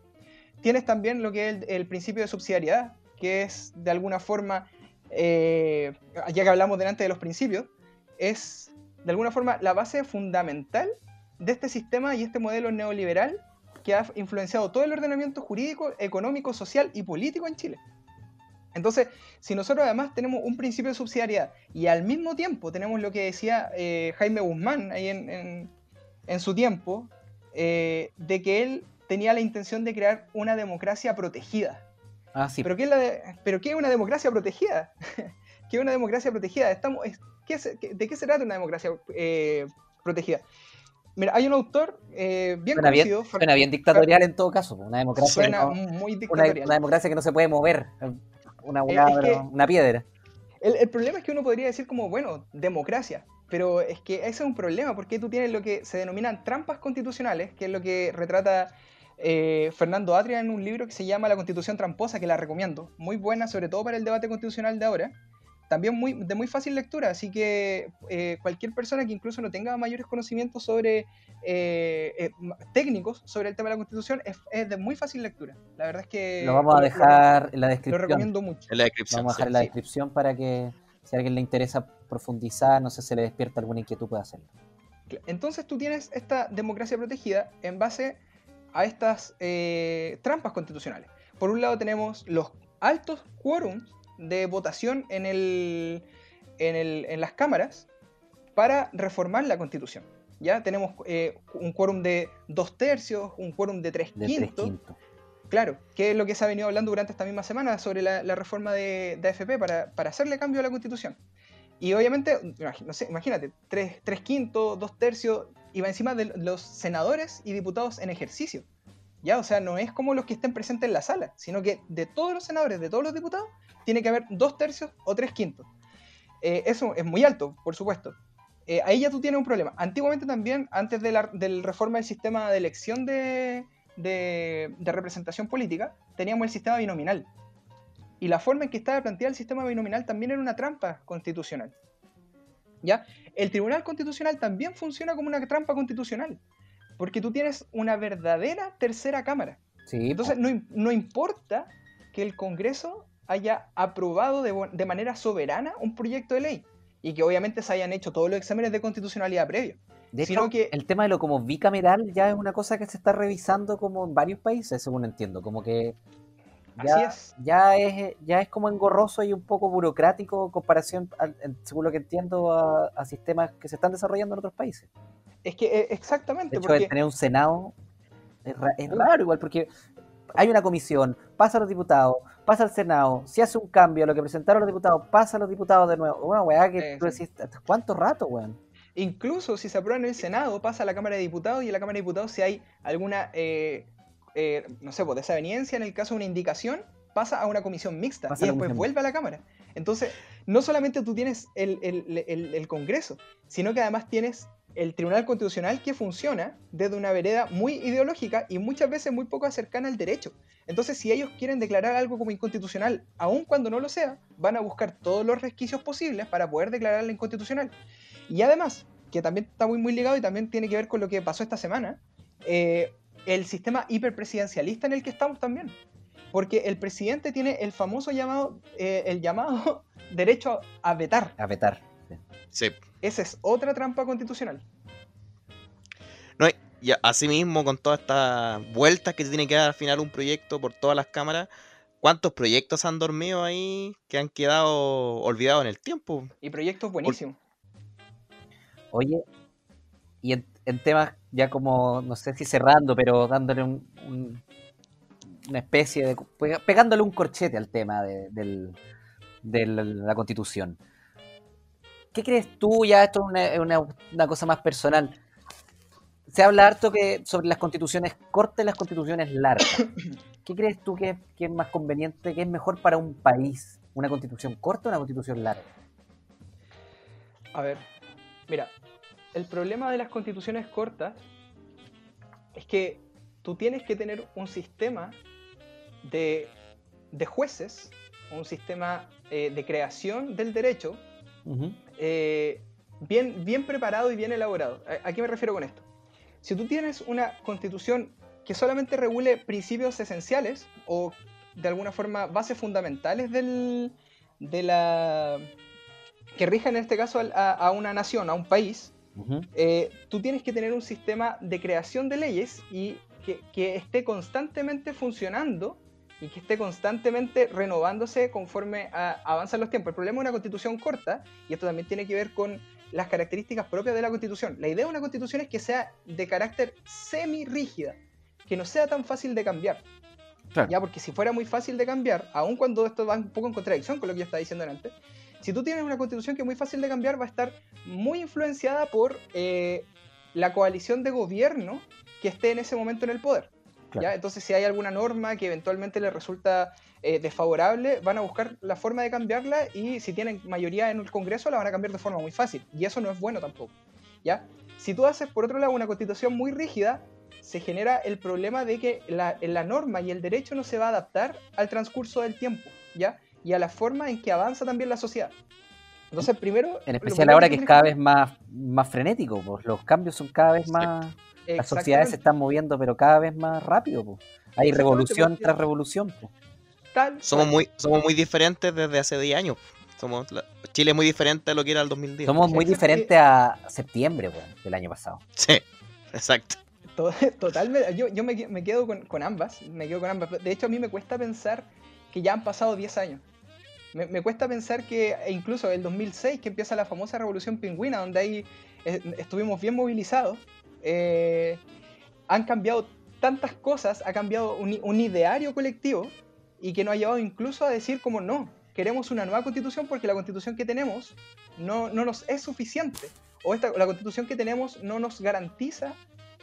Tienes también lo que es el, el principio de subsidiariedad, que es de alguna forma, eh, ya que hablamos delante de los principios, es de alguna forma la base fundamental de este sistema y este modelo neoliberal que ha influenciado todo el ordenamiento jurídico, económico, social y político en Chile. Entonces, si nosotros además tenemos un principio de subsidiariedad y al mismo tiempo tenemos lo que decía eh, Jaime Guzmán ahí en, en- en su tiempo, eh, de que él tenía la intención de crear una democracia protegida. Ah, sí. ¿Pero qué es, la de- ¿pero qué es una democracia protegida? ¿Qué es una democracia protegida? Estamos, es- ¿qué se- qué- ¿De qué se trata una democracia eh, protegida? Mira, hay un autor eh, bien Suena bien, conocido. Fer- Suena bien dictatorial en todo caso. Una democracia, Suena no- muy una, dictatorial. una democracia que no se puede mover. Una, Eh, una, es que- una piedra. El, el problema es que uno podría decir como, bueno, democracia, pero es que ese es un problema porque tú tienes lo que se denominan trampas constitucionales, que es lo que retrata eh, Fernando Atria en un libro que se llama La Constitución Tramposa, que la recomiendo. Muy buena, sobre todo para el debate constitucional de ahora. También muy, de muy fácil lectura, así que eh, cualquier persona que incluso no tenga mayores conocimientos sobre eh, eh, técnicos sobre el tema de la Constitución es, es de muy fácil lectura. La verdad es que Lo vamos a lo- lo- dejar en la Lo, descripción. recomiendo mucho. En la Lo descripción. vamos a sí. dejar en la sí. descripción para que si a alguien le interesa profundizar, no sé, se le despierta alguna inquietud, puede hacerlo. Entonces tú tienes esta democracia protegida en base a estas eh, trampas constitucionales. Por un lado tenemos los altos quórums de votación en, el, en, el- en las cámaras para reformar la constitución. Ya tenemos eh, un quórum de dos tercios, un quórum de tres De quintos. Claro, que es lo que se ha venido hablando durante esta misma semana sobre la, la reforma de, de AFP para, para hacerle cambio a la constitución. Y obviamente, no sé, imagínate, tres, tres quintos, dos tercios, y va encima de los senadores y diputados en ejercicio. O sea, no es como los que estén presentes en la sala, sino que de todos los senadores, de todos los diputados, tiene que haber dos tercios o tres quintos. Eh, eso es muy alto, por supuesto. Eh, ahí ya tú tienes un problema. Antiguamente también, antes de la del reforma del sistema de elección de, de, de representación política, teníamos el sistema binominal. Y la forma en que estaba planteado el sistema binominal también era una trampa constitucional. ¿Ya? El Tribunal Constitucional también funciona como una trampa constitucional. Porque tú tienes una verdadera tercera cámara. Sí, Entonces no, no importa que el Congreso haya aprobado de, de manera soberana un proyecto de ley y que obviamente se hayan hecho todos los exámenes de constitucionalidad previos. de sino hecho, que- el tema de lo como bicameral ya es una cosa que se está revisando como en varios países, según entiendo. Como que ya, Así es. ya es ya es como engorroso y un poco burocrático en comparación, al- según lo que entiendo, a, a sistemas que se están desarrollando en otros países. Es que eh, exactamente, De hecho, porque tener un Senado es, ra- es raro igual, porque hay una comisión, pasa a los diputados, pasa al Senado, si hace un cambio, lo que presentaron los diputados, pasa a los diputados de nuevo. Una weá que Sí, tú decís, ¿hasta ¿cuánto rato, weón? incluso si se aprueba en el Senado, pasa a la Cámara de Diputados y en la Cámara de Diputados si hay alguna, eh, eh, no sé, pues desaveniencia en el caso de una indicación, pasa a una comisión mixta Pasa y después comisión vuelve a la Cámara. Entonces, no solamente tú tienes el, el- el- el Congreso, sino que además tienes el Tribunal Constitucional que funciona desde una vereda muy ideológica y muchas veces muy poco cercana al derecho. Entonces, si ellos quieren declarar algo como inconstitucional, aun cuando no lo sea, van a buscar todos los resquicios posibles para poder declararla inconstitucional. Y además, que también está muy, muy ligado y también tiene que ver con lo que pasó esta semana, eh, el sistema hiperpresidencialista en el que estamos también. Porque el presidente tiene el famoso llamado, eh, el llamado derecho a vetar. A vetar. sí. Sí. Esa es otra trampa constitucional. No, y- y asimismo, con todas estas vueltas que se tiene que dar al final un proyecto por todas las cámaras, ¿cuántos proyectos han dormido ahí que han quedado olvidados en el tiempo? Y proyectos buenísimos. Oye, y en, en temas ya como, no sé si cerrando, pero dándole un, un- una especie de... pegándole un corchete al tema de, del- de la, constitución. ¿Qué crees tú? Ya esto es una, es una- una cosa más personal. Se habla harto que sobre las constituciones cortas y las constituciones largas. ¿Qué crees tú que, que es más conveniente, que es mejor para un país? ¿Una constitución corta o una constitución larga? A ver, mira, el problema de las constituciones cortas es que tú tienes que tener un sistema de, de jueces, un sistema eh, de creación del derecho eh, bien, bien preparado y bien elaborado. ¿A, a qué me refiero con esto? Si tú tienes una constitución que solamente regule principios esenciales o de alguna forma bases fundamentales del, de la que rijan en este caso a, a una nación, a un país, Ujú. eh, tú tienes que tener un sistema de creación de leyes y que, que esté constantemente funcionando y que esté constantemente renovándose conforme a- avanzan los tiempos. El problema de una constitución corta, y esto también tiene que ver con las características propias de la constitución. La idea de una constitución es que sea de carácter semi-rígida, que no sea tan fácil de cambiar. Claro. Ya, porque si fuera muy fácil de cambiar, aun cuando esto va un poco en contradicción con lo que yo estaba diciendo antes, si tú tienes una constitución que es muy fácil de cambiar, va a estar muy influenciada por eh, la coalición de gobierno que esté en ese momento en el poder. Claro. ¿ya? Entonces, si hay alguna norma que eventualmente le resulta eh, desfavorable, van a buscar la forma de cambiarla y si tienen mayoría en el Congreso, la van a cambiar de forma muy fácil. Y eso no es bueno tampoco. ¿ya? Si tú haces, por otro lado, una constitución muy rígida, se genera el problema de que la, la norma y el derecho no se va a adaptar al transcurso del tiempo, ¿ya? Y a la forma en que avanza también la sociedad. Entonces, primero... En especial ahora que es cada vez más, más frenético, pues los cambios son cada vez más... Las sociedades se están moviendo, pero cada vez más rápido. pues. Hay revolución porque- tras revolución. pues. tal Somos muy, somos muy diferentes desde hace 10 años. Somos la- Chile es muy diferente a lo que era el 2010. Somos muy diferentes a septiembre weón, del año pasado. Sí, exacto. To- Totalmente. Yo, yo me, me quedo con, con ambas. Me quedo con ambas. De hecho, a mí me cuesta pensar que ya han pasado 10 años. Me, cuesta pensar que e incluso el 2006, que empieza la famosa revolución pingüina, donde ahí eh, estuvimos bien movilizados, eh, han cambiado tantas cosas, ha cambiado un ideario colectivo y que nos ha llevado incluso a decir como no, queremos una nueva constitución porque la constitución que tenemos no, no nos es suficiente. O esta, la constitución que tenemos no nos garantiza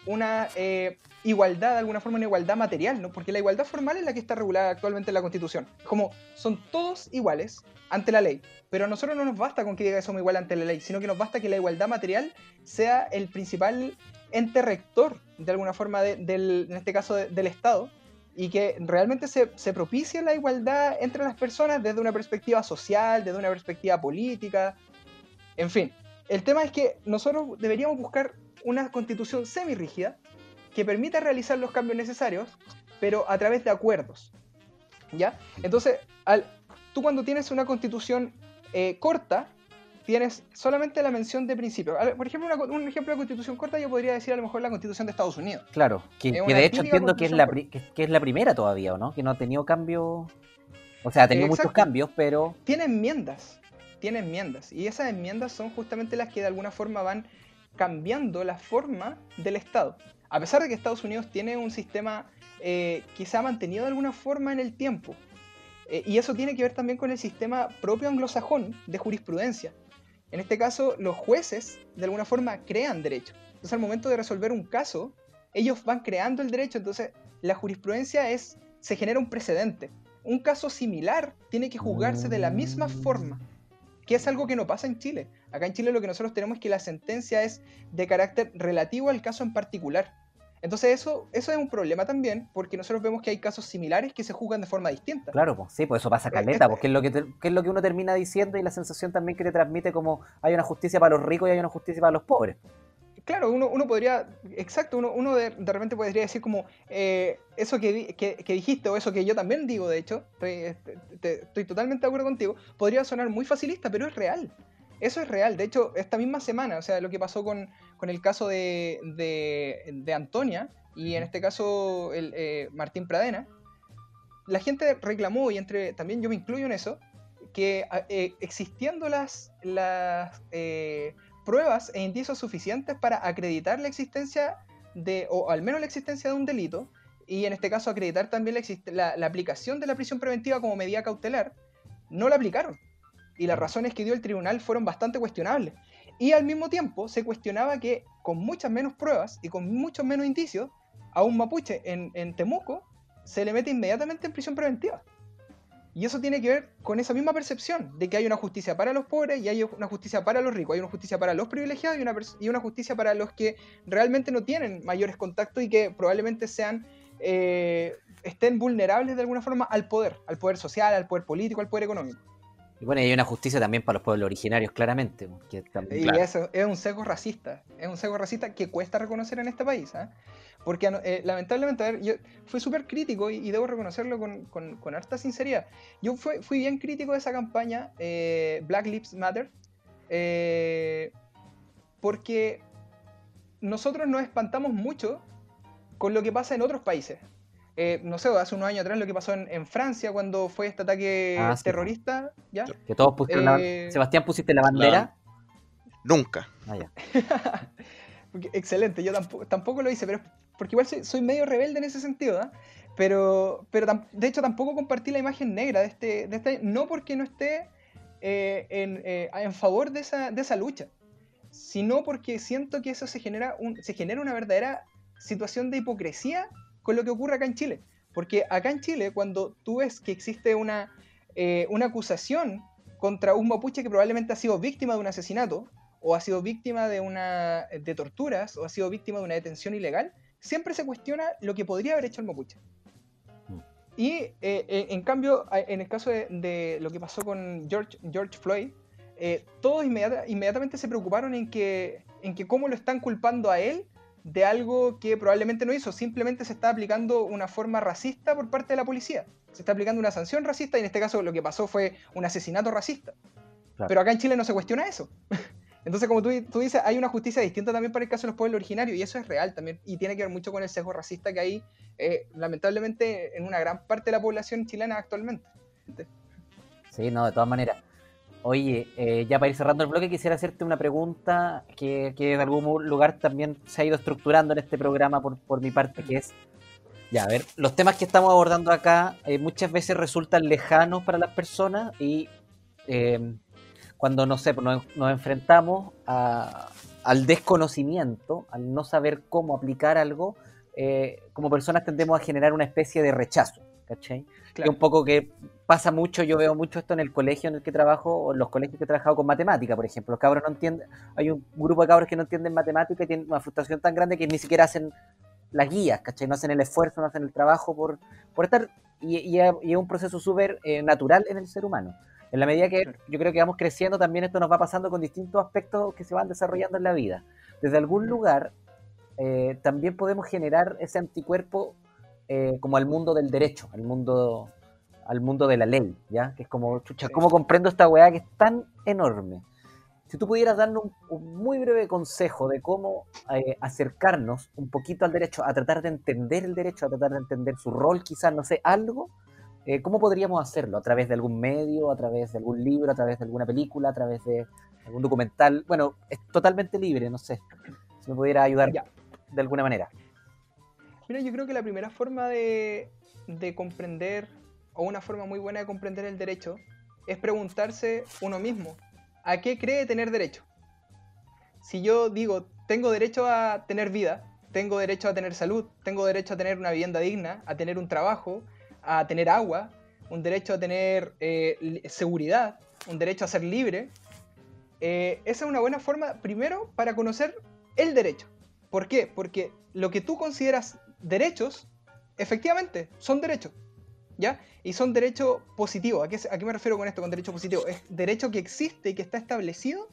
una eh, igualdad, de alguna forma una igualdad material, ¿no? Porque la igualdad formal es la que está regulada actualmente en la Constitución. Como son todos iguales ante la ley, pero a nosotros no nos basta con que diga que somos iguales ante la ley, sino que nos basta que la igualdad material sea el principal ente rector, de alguna forma, de- del, en este caso de- del Estado, y que realmente se, se propicie la igualdad entre las personas desde una perspectiva social, desde una perspectiva política, en fin. El tema es que nosotros deberíamos buscar una constitución semirrígida que permita realizar los cambios necesarios, pero a través de acuerdos. ¿Ya? Entonces, al, tú cuando tienes una constitución eh, corta, tienes solamente la mención de principios. Por ejemplo, una un ejemplo de constitución corta yo podría decir a lo mejor la constitución de Estados Unidos. Claro, que, de hecho entiendo que es, la, que, que es la primera todavía, ¿o no? Que no ha tenido cambio. O sea, ha tenido muchos cambios, pero. tiene enmiendas, tiene enmiendas, y esas enmiendas son justamente las que de alguna forma van cambiando la forma del Estado. A pesar de que Estados Unidos tiene un sistema eh, que se ha mantenido de alguna forma en el tiempo, Eh, y eso tiene que ver también con el sistema propio anglosajón de jurisprudencia. En este caso, los jueces de alguna forma crean derecho. Entonces, al momento de resolver un caso, ellos van creando el derecho, entonces la jurisprudencia es, se genera un precedente. Un caso similar tiene que juzgarse de la misma forma, que es algo que no pasa en Chile. Acá en Chile lo que nosotros tenemos es que la sentencia es de carácter relativo al caso en particular. Entonces eso, eso es un problema también, porque nosotros vemos que hay casos similares que se juzgan de forma distinta. Claro, pues sí, pues eso pasa Eh, caleta, eh, porque es lo que, te- que es lo que uno termina diciendo y la sensación también que te transmite como hay una justicia para los ricos y hay una justicia para los pobres. Claro, uno, uno podría, exacto, uno, uno de, de repente podría decir como eh, eso que, que, que dijiste o eso que yo también digo, de hecho, estoy, este, te- estoy totalmente de acuerdo contigo, podría sonar muy facilista, pero es real. Eso es real. De hecho, esta misma semana, o sea, lo que pasó con, con el caso de, de, de Antonia y en este caso el, eh, Martín Pradena, la gente reclamó, y entre también yo me incluyo en eso, que a- eh, existiendo las, las eh, pruebas e indicios suficientes para acreditar la existencia de, o al menos la existencia de un delito, y en este caso acreditar también la, la, aplicación de la prisión preventiva como medida cautelar, no la aplicaron. Y las razones que dio el tribunal fueron bastante cuestionables. Y al mismo tiempo se cuestionaba que con muchas menos pruebas y con muchos menos indicios, a un mapuche en, Temuco se le mete inmediatamente en prisión preventiva. Y eso tiene que ver con esa misma percepción de que hay una justicia para los pobres y hay una justicia para los ricos, hay una justicia para los privilegiados y una, y una justicia para los que realmente no tienen mayores contactos y que probablemente sean eh, estén vulnerables de alguna forma al poder, al poder social, al poder político, al poder económico. Y bueno, y hay una justicia también para los pueblos originarios, claramente. y eso es un sesgo racista, es un sesgo racista que cuesta reconocer en este país. ¿eh? Porque eh, lamentablemente, a ver, yo fui súper crítico y, debo reconocerlo con, con, harta sinceridad. Yo fui, fui, bien crítico de esa campaña, eh, Black Lives Matter, porque nosotros nos espantamos mucho con lo que pasa en otros países. Eh, no sé, hace unos años atrás lo que pasó en, Francia cuando fue este ataque ah, terrorista, ¿ya? Que todos pusieron la... Eh, Sebastián, ¿pusiste la bandera? Nunca. Ah, ya. Excelente, yo tampoco, lo hice, pero porque igual soy, medio rebelde en ese sentido, ¿ah? Pero, pero de hecho tampoco compartí la imagen negra de este, de este no porque no esté eh, en, en, favor de esa, de esa lucha, sino porque siento que eso se genera, un, se genera una verdadera situación de hipocresía con lo que ocurre acá en Chile. Porque acá en Chile, cuando tú ves que existe una, eh, una acusación contra un mapuche que probablemente ha sido víctima de un asesinato, o ha sido víctima de, una, de torturas, o ha sido víctima de una detención ilegal, siempre se cuestiona lo que podría haber hecho el mapuche. Mm. Y eh, eh, en cambio, en el caso de, lo que pasó con George, George Floyd, todos inmediatamente se preocuparon en que, en que cómo lo están culpando a él de algo que probablemente no hizo, simplemente se está aplicando una forma racista por parte de la policía. Se está aplicando una sanción racista y en este caso lo que pasó fue un asesinato racista. Pero acá en Chile no se cuestiona eso. Entonces, como tú, tú, dices, hay una justicia distinta también para el caso de los pueblos originarios y eso es real también y tiene que ver mucho con el sesgo racista que hay, eh, lamentablemente, en una gran parte de la población chilena actualmente. Sí, no, de todas maneras. Oye, eh, ya para ir cerrando el bloque, quisiera hacerte una pregunta que, que, de algún lugar también se ha ido estructurando en este programa por, por mi parte, que es, ya, a ver, los temas que estamos abordando acá eh, muchas veces resultan lejanos para las personas y eh, cuando, no sé, nos, nos enfrentamos al desconocimiento, al no saber cómo aplicar algo, como personas tendemos a generar una especie de rechazo, ¿cachai? Que un poco que pasa mucho, yo veo mucho esto en el colegio en el que trabajo, o en los colegios que he trabajado con matemática, por ejemplo. Los cabros no entienden, hay un grupo de cabros que no entienden matemática y tienen una frustración tan grande que ni siquiera hacen las guías, ¿cachai? No hacen el esfuerzo, no hacen el trabajo por, por estar, y, es un proceso súper eh, natural en el ser humano. En la medida que yo creo que vamos creciendo, también esto nos va pasando con distintos aspectos que se van desarrollando en la vida. Desde algún lugar, eh, también podemos generar ese anticuerpo eh, como al mundo del derecho, al mundo al mundo de la ley, ¿ya? Que es como, chucha, ¿cómo comprendo esta weá que es tan enorme? Si tú pudieras darnos un, muy breve consejo de cómo eh, acercarnos un poquito al derecho, a tratar de entender el derecho, a tratar de entender su rol, quizás, no sé, algo, eh, ¿cómo podríamos hacerlo? ¿A través de algún medio, a través de algún libro, a través de alguna película, a través de algún documental? Bueno, es totalmente libre, no sé. Si me pudiera ayudar de alguna manera. Mira, yo creo que la primera forma de, de comprender o una forma muy buena de comprender el derecho es preguntarse uno mismo, ¿a qué cree tener derecho? Si yo digo, tengo derecho a tener vida, tengo derecho a tener salud, tengo derecho a tener una vivienda digna, a tener un trabajo, a tener agua, un derecho a tener eh, seguridad, un derecho a ser libre, eh, esa es una buena forma, primero, para conocer el derecho. ¿Por qué? Porque lo que tú consideras derechos, efectivamente, son derechos. ¿Ya? Y son derechos positivos. ¿A qué, ¿A qué me refiero con esto, con derecho positivo? Es derecho que existe y que está establecido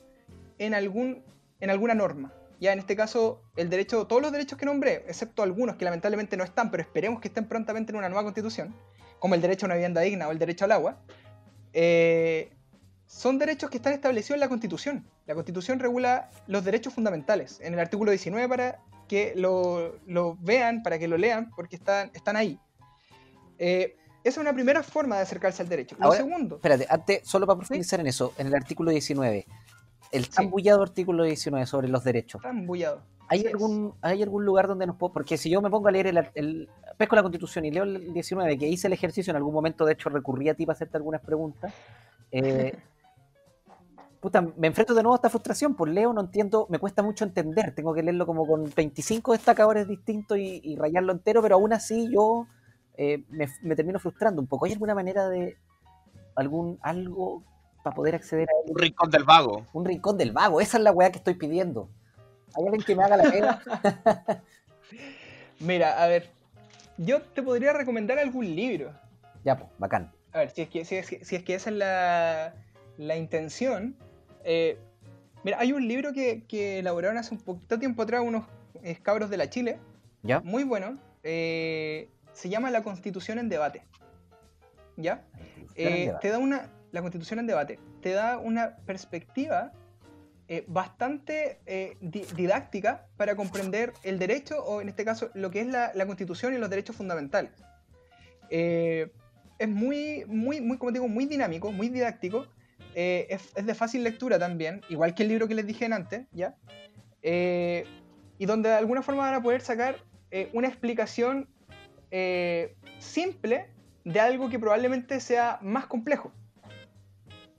en, algún, en alguna norma. Ya en este caso, el derecho, todos los derechos que nombré, excepto algunos que lamentablemente no están, pero esperemos que estén prontamente en una nueva constitución, como el derecho a una vivienda digna o el derecho al agua, eh, son derechos que están establecidos en la Constitución. La Constitución regula los derechos fundamentales en el artículo 19 para que lo, lo vean, para que lo lean, porque están, están ahí. Eh, esa es una primera forma de acercarse al derecho. Lo segundo. Espérate, antes, solo para profundizar en eso, en el artículo 19, el tan bullado artículo 19 sobre los derechos. Tan bullado. ¿Hay algún, ¿Hay algún lugar donde nos puedo.? Porque si yo me pongo a leer el, el- pesco la constitución y leo el 19, que hice el ejercicio en algún momento, de hecho recurrí a ti para hacerte algunas preguntas. eh, puta, me enfrento de nuevo a esta frustración, pues leo, no entiendo, me cuesta mucho entender. Tengo que leerlo como con 25 destacadores distintos y, y rayarlo entero, pero aún así yo eh, me, me termino frustrando un poco. ¿Hay alguna manera de. algún algo para poder acceder a él? Un rincón del vago. Un rincón del vago, esa es la weá que estoy pidiendo. ¿Hay alguien que me haga la pega? Mira, a ver, yo te podría recomendar algún libro. ya, pues, bacán. A ver, si es que, si es que, si es que esa es la, la intención. eh, mira, hay un libro que, que elaboraron hace un poquito tiempo atrás unos eh, cabros de la Chile, ¿Ya? muy bueno. eh, se llama La Constitución en Debate. ¿Ya? Eh, te da una. La Constitución en Debate. Te da una perspectiva eh, bastante eh, di- didáctica para comprender el derecho, o en este caso, lo que es la, la Constitución y los derechos fundamentales. Eh, es muy, muy, muy, como digo, muy dinámico, muy didáctico. eh, es, es de fácil lectura también, igual que el libro que les dije antes, ¿ya? Eh, y donde de alguna forma van a poder sacar eh, una explicación eh, simple de algo que probablemente sea más complejo.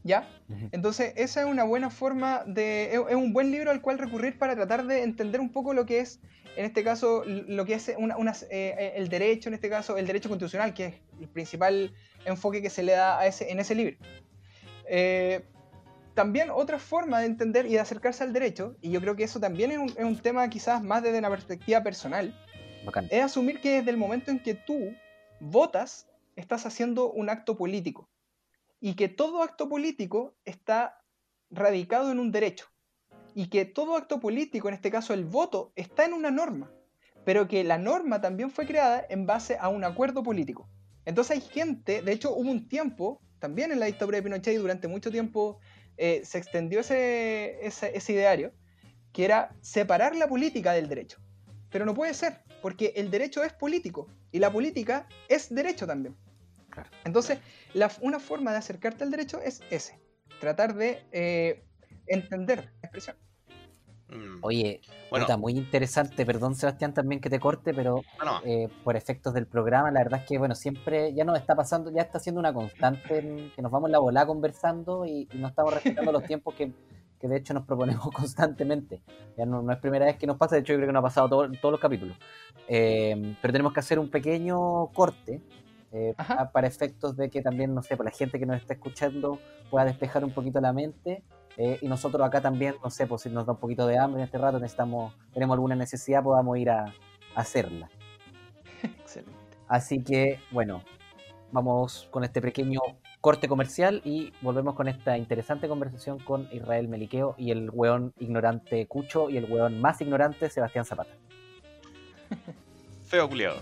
¿Ya? Entonces, esa es una buena forma de. Es, un buen libro al cual recurrir para tratar de entender un poco lo que es, en este caso, lo que es una- una- eh, el derecho, en este caso, el derecho constitucional, que es el principal enfoque que se le da a ese, en ese libro. Eh, también otra forma de entender y de acercarse al derecho, y yo creo que eso también es un, es un tema quizás más desde una perspectiva personal, Bacán. es asumir que desde el momento en que tú votas, estás haciendo un acto político. Y que todo acto político está radicado en un derecho. Y que todo acto político, en este caso el voto, está en una norma. Pero que la norma también fue creada en base a un acuerdo político. Entonces hay gente, de hecho hubo un tiempo, también en la dictadura de Pinochet y durante mucho tiempo eh, se extendió ese, ese, ese ideario, que era separar la política del derecho. Pero no puede ser, porque el derecho es político y la política es derecho también. Claro. Entonces, la- una forma de acercarte al derecho es ese, tratar de eh, entender la expresión. Mm. Oye, Bueno. puta, muy interesante. Perdón, Sebastián, también que te corte, pero No, no. eh, por efectos del programa, la verdad es que, bueno, siempre ya nos está pasando, ya está siendo una constante en que nos vamos la volada conversando y, y no estamos respetando los tiempos que, que de hecho nos proponemos constantemente. Ya no, no es primera vez que nos pasa, de hecho yo creo que nos ha pasado todo- en todos los capítulos. Eh, pero tenemos que hacer un pequeño corte eh, para efectos de que también, no sé, para la gente que nos está escuchando pueda despejar un poquito la mente. eh, y nosotros acá también, no sé, pues si nos da un poquito de hambre en este rato, necesitamos, tenemos alguna necesidad, podamos ir a, a hacerla. Excelente. Así que, bueno, vamos con este pequeño corte comercial y volvemos con esta interesante conversación con Israel Meliqueo y el weón ignorante Cucho y el weón más ignorante Sebastián Zapata. Feo culiado.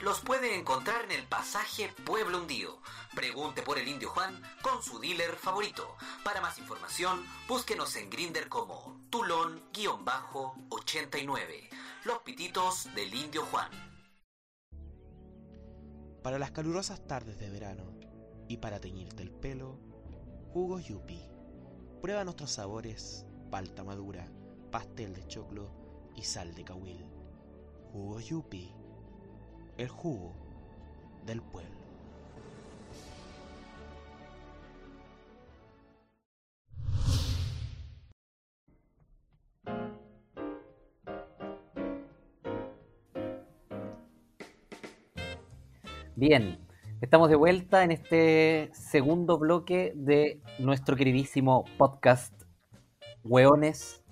Los puede encontrar en el pasaje Pueblo Hundido. Pregunte por el Indio Juan con su dealer favorito. Para más información, búsquenos en Grinder como Tulón-89. Los pititos del Indio Juan. Para las calurosas tardes de verano y para teñirte el pelo, jugo Yupi. Prueba nuestros sabores: palta madura, pastel de choclo y sal de cahuil. Jugo Yupi, el jugo del pueblo. Bien, estamos de vuelta en este segundo bloque de nuestro queridísimo podcast Hueones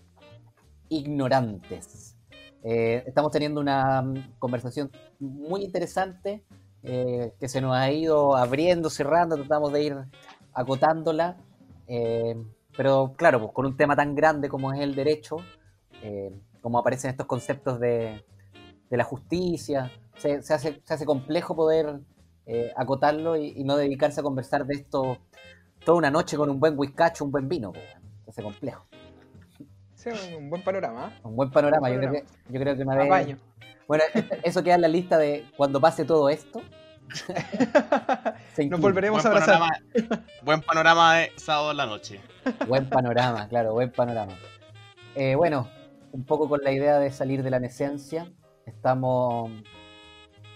Ignorantes. Eh, estamos teniendo una mm, conversación muy interesante eh, que se nos ha ido abriendo, cerrando, tratamos de ir acotándola. eh, pero claro, pues con un tema tan grande como es el derecho, eh, como aparecen estos conceptos de, la justicia, se, hace, se hace complejo poder eh, acotarlo y, y no dedicarse a conversar de esto toda una noche con un buen whiskacho, un buen vino. pues, se hace complejo. Sí, un buen panorama. Un buen panorama. Buen Yo, creo que, yo creo que una Apaño. vez. Bueno, eso queda en la lista de cuando pase todo esto. Nos volveremos Buen a abrazar. panorama, buen panorama de sábado en la noche. Buen panorama, claro, buen panorama. Eh, bueno, un poco con la idea de salir de la esencia, estamos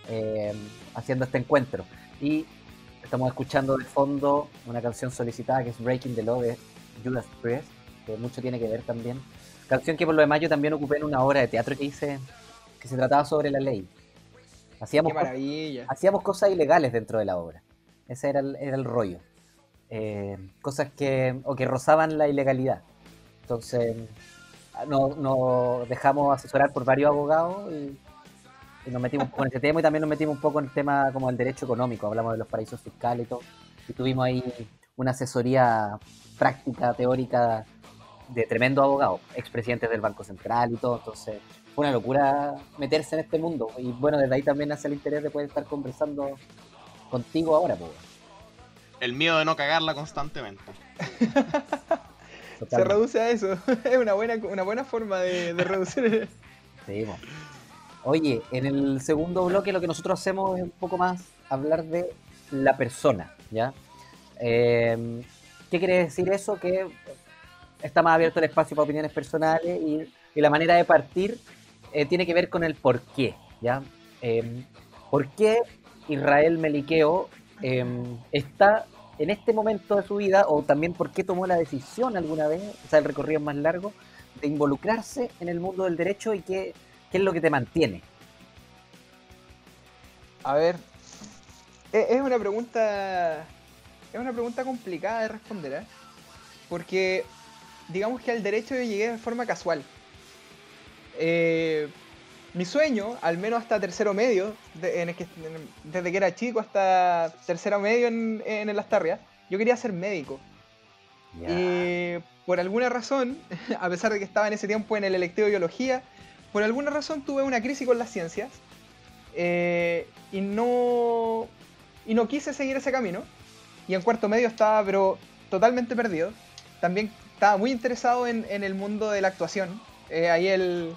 eh, haciendo este encuentro. Y estamos escuchando de fondo una canción solicitada que es Breaking the Law de Judas Priest, que mucho tiene que ver también. Canción que por lo demás yo también ocupé en una obra de teatro que hice, que se trataba sobre la ley. Hacíamos Qué maravilla. hacíamos cosas ilegales dentro de la obra. Ese era el, era el rollo. Eh, cosas que, o que rozaban la ilegalidad. Entonces, nos dejamos asesorar por varios abogados y, y nos metimos con ese tema y también nos metimos un poco en el tema como el derecho económico. Hablamos de los paraísos fiscales y todo. Y tuvimos ahí una asesoría práctica, teórica de tremendo abogado, expresidentes del Banco Central y todo. Entonces, fue una locura meterse en este mundo. Y bueno, desde ahí también nace el interés de poder estar conversando contigo ahora, pues. El miedo de no cagarla constantemente. Se reduce a eso. Es una buena, una buena forma de, de reducir. Sí, po. Oye, en el segundo bloque lo que nosotros hacemos es un poco más hablar de la persona, ¿ya? Eh, ¿Qué quiere decir eso? Que está más abierto el espacio para opiniones personales y, la manera de partir eh, tiene que ver con el por qué, ¿ya? Eh, ¿Por qué Israel Meliqueo eh, está en este momento de su vida, o también por qué tomó la decisión alguna vez, o sea, el recorrido más largo, de involucrarse en el mundo del derecho y qué, qué es lo que te mantiene? A ver. Es es una pregunta. Es una pregunta complicada de responder, ¿eh? Porque digamos que al derecho yo llegué de forma casual. Eh, mi sueño, al menos hasta tercero medio, de- en el que, en- desde que era chico hasta tercero medio en, en el Astarria, yo quería ser médico. Y por alguna razón, a pesar de que estaba en ese tiempo en el electivo de biología, por alguna razón tuve una crisis con las ciencias eh, y no y no quise seguir ese camino. Y en cuarto medio estaba pero totalmente perdido. También estaba muy interesado en, en el mundo de la actuación. Eh, ahí el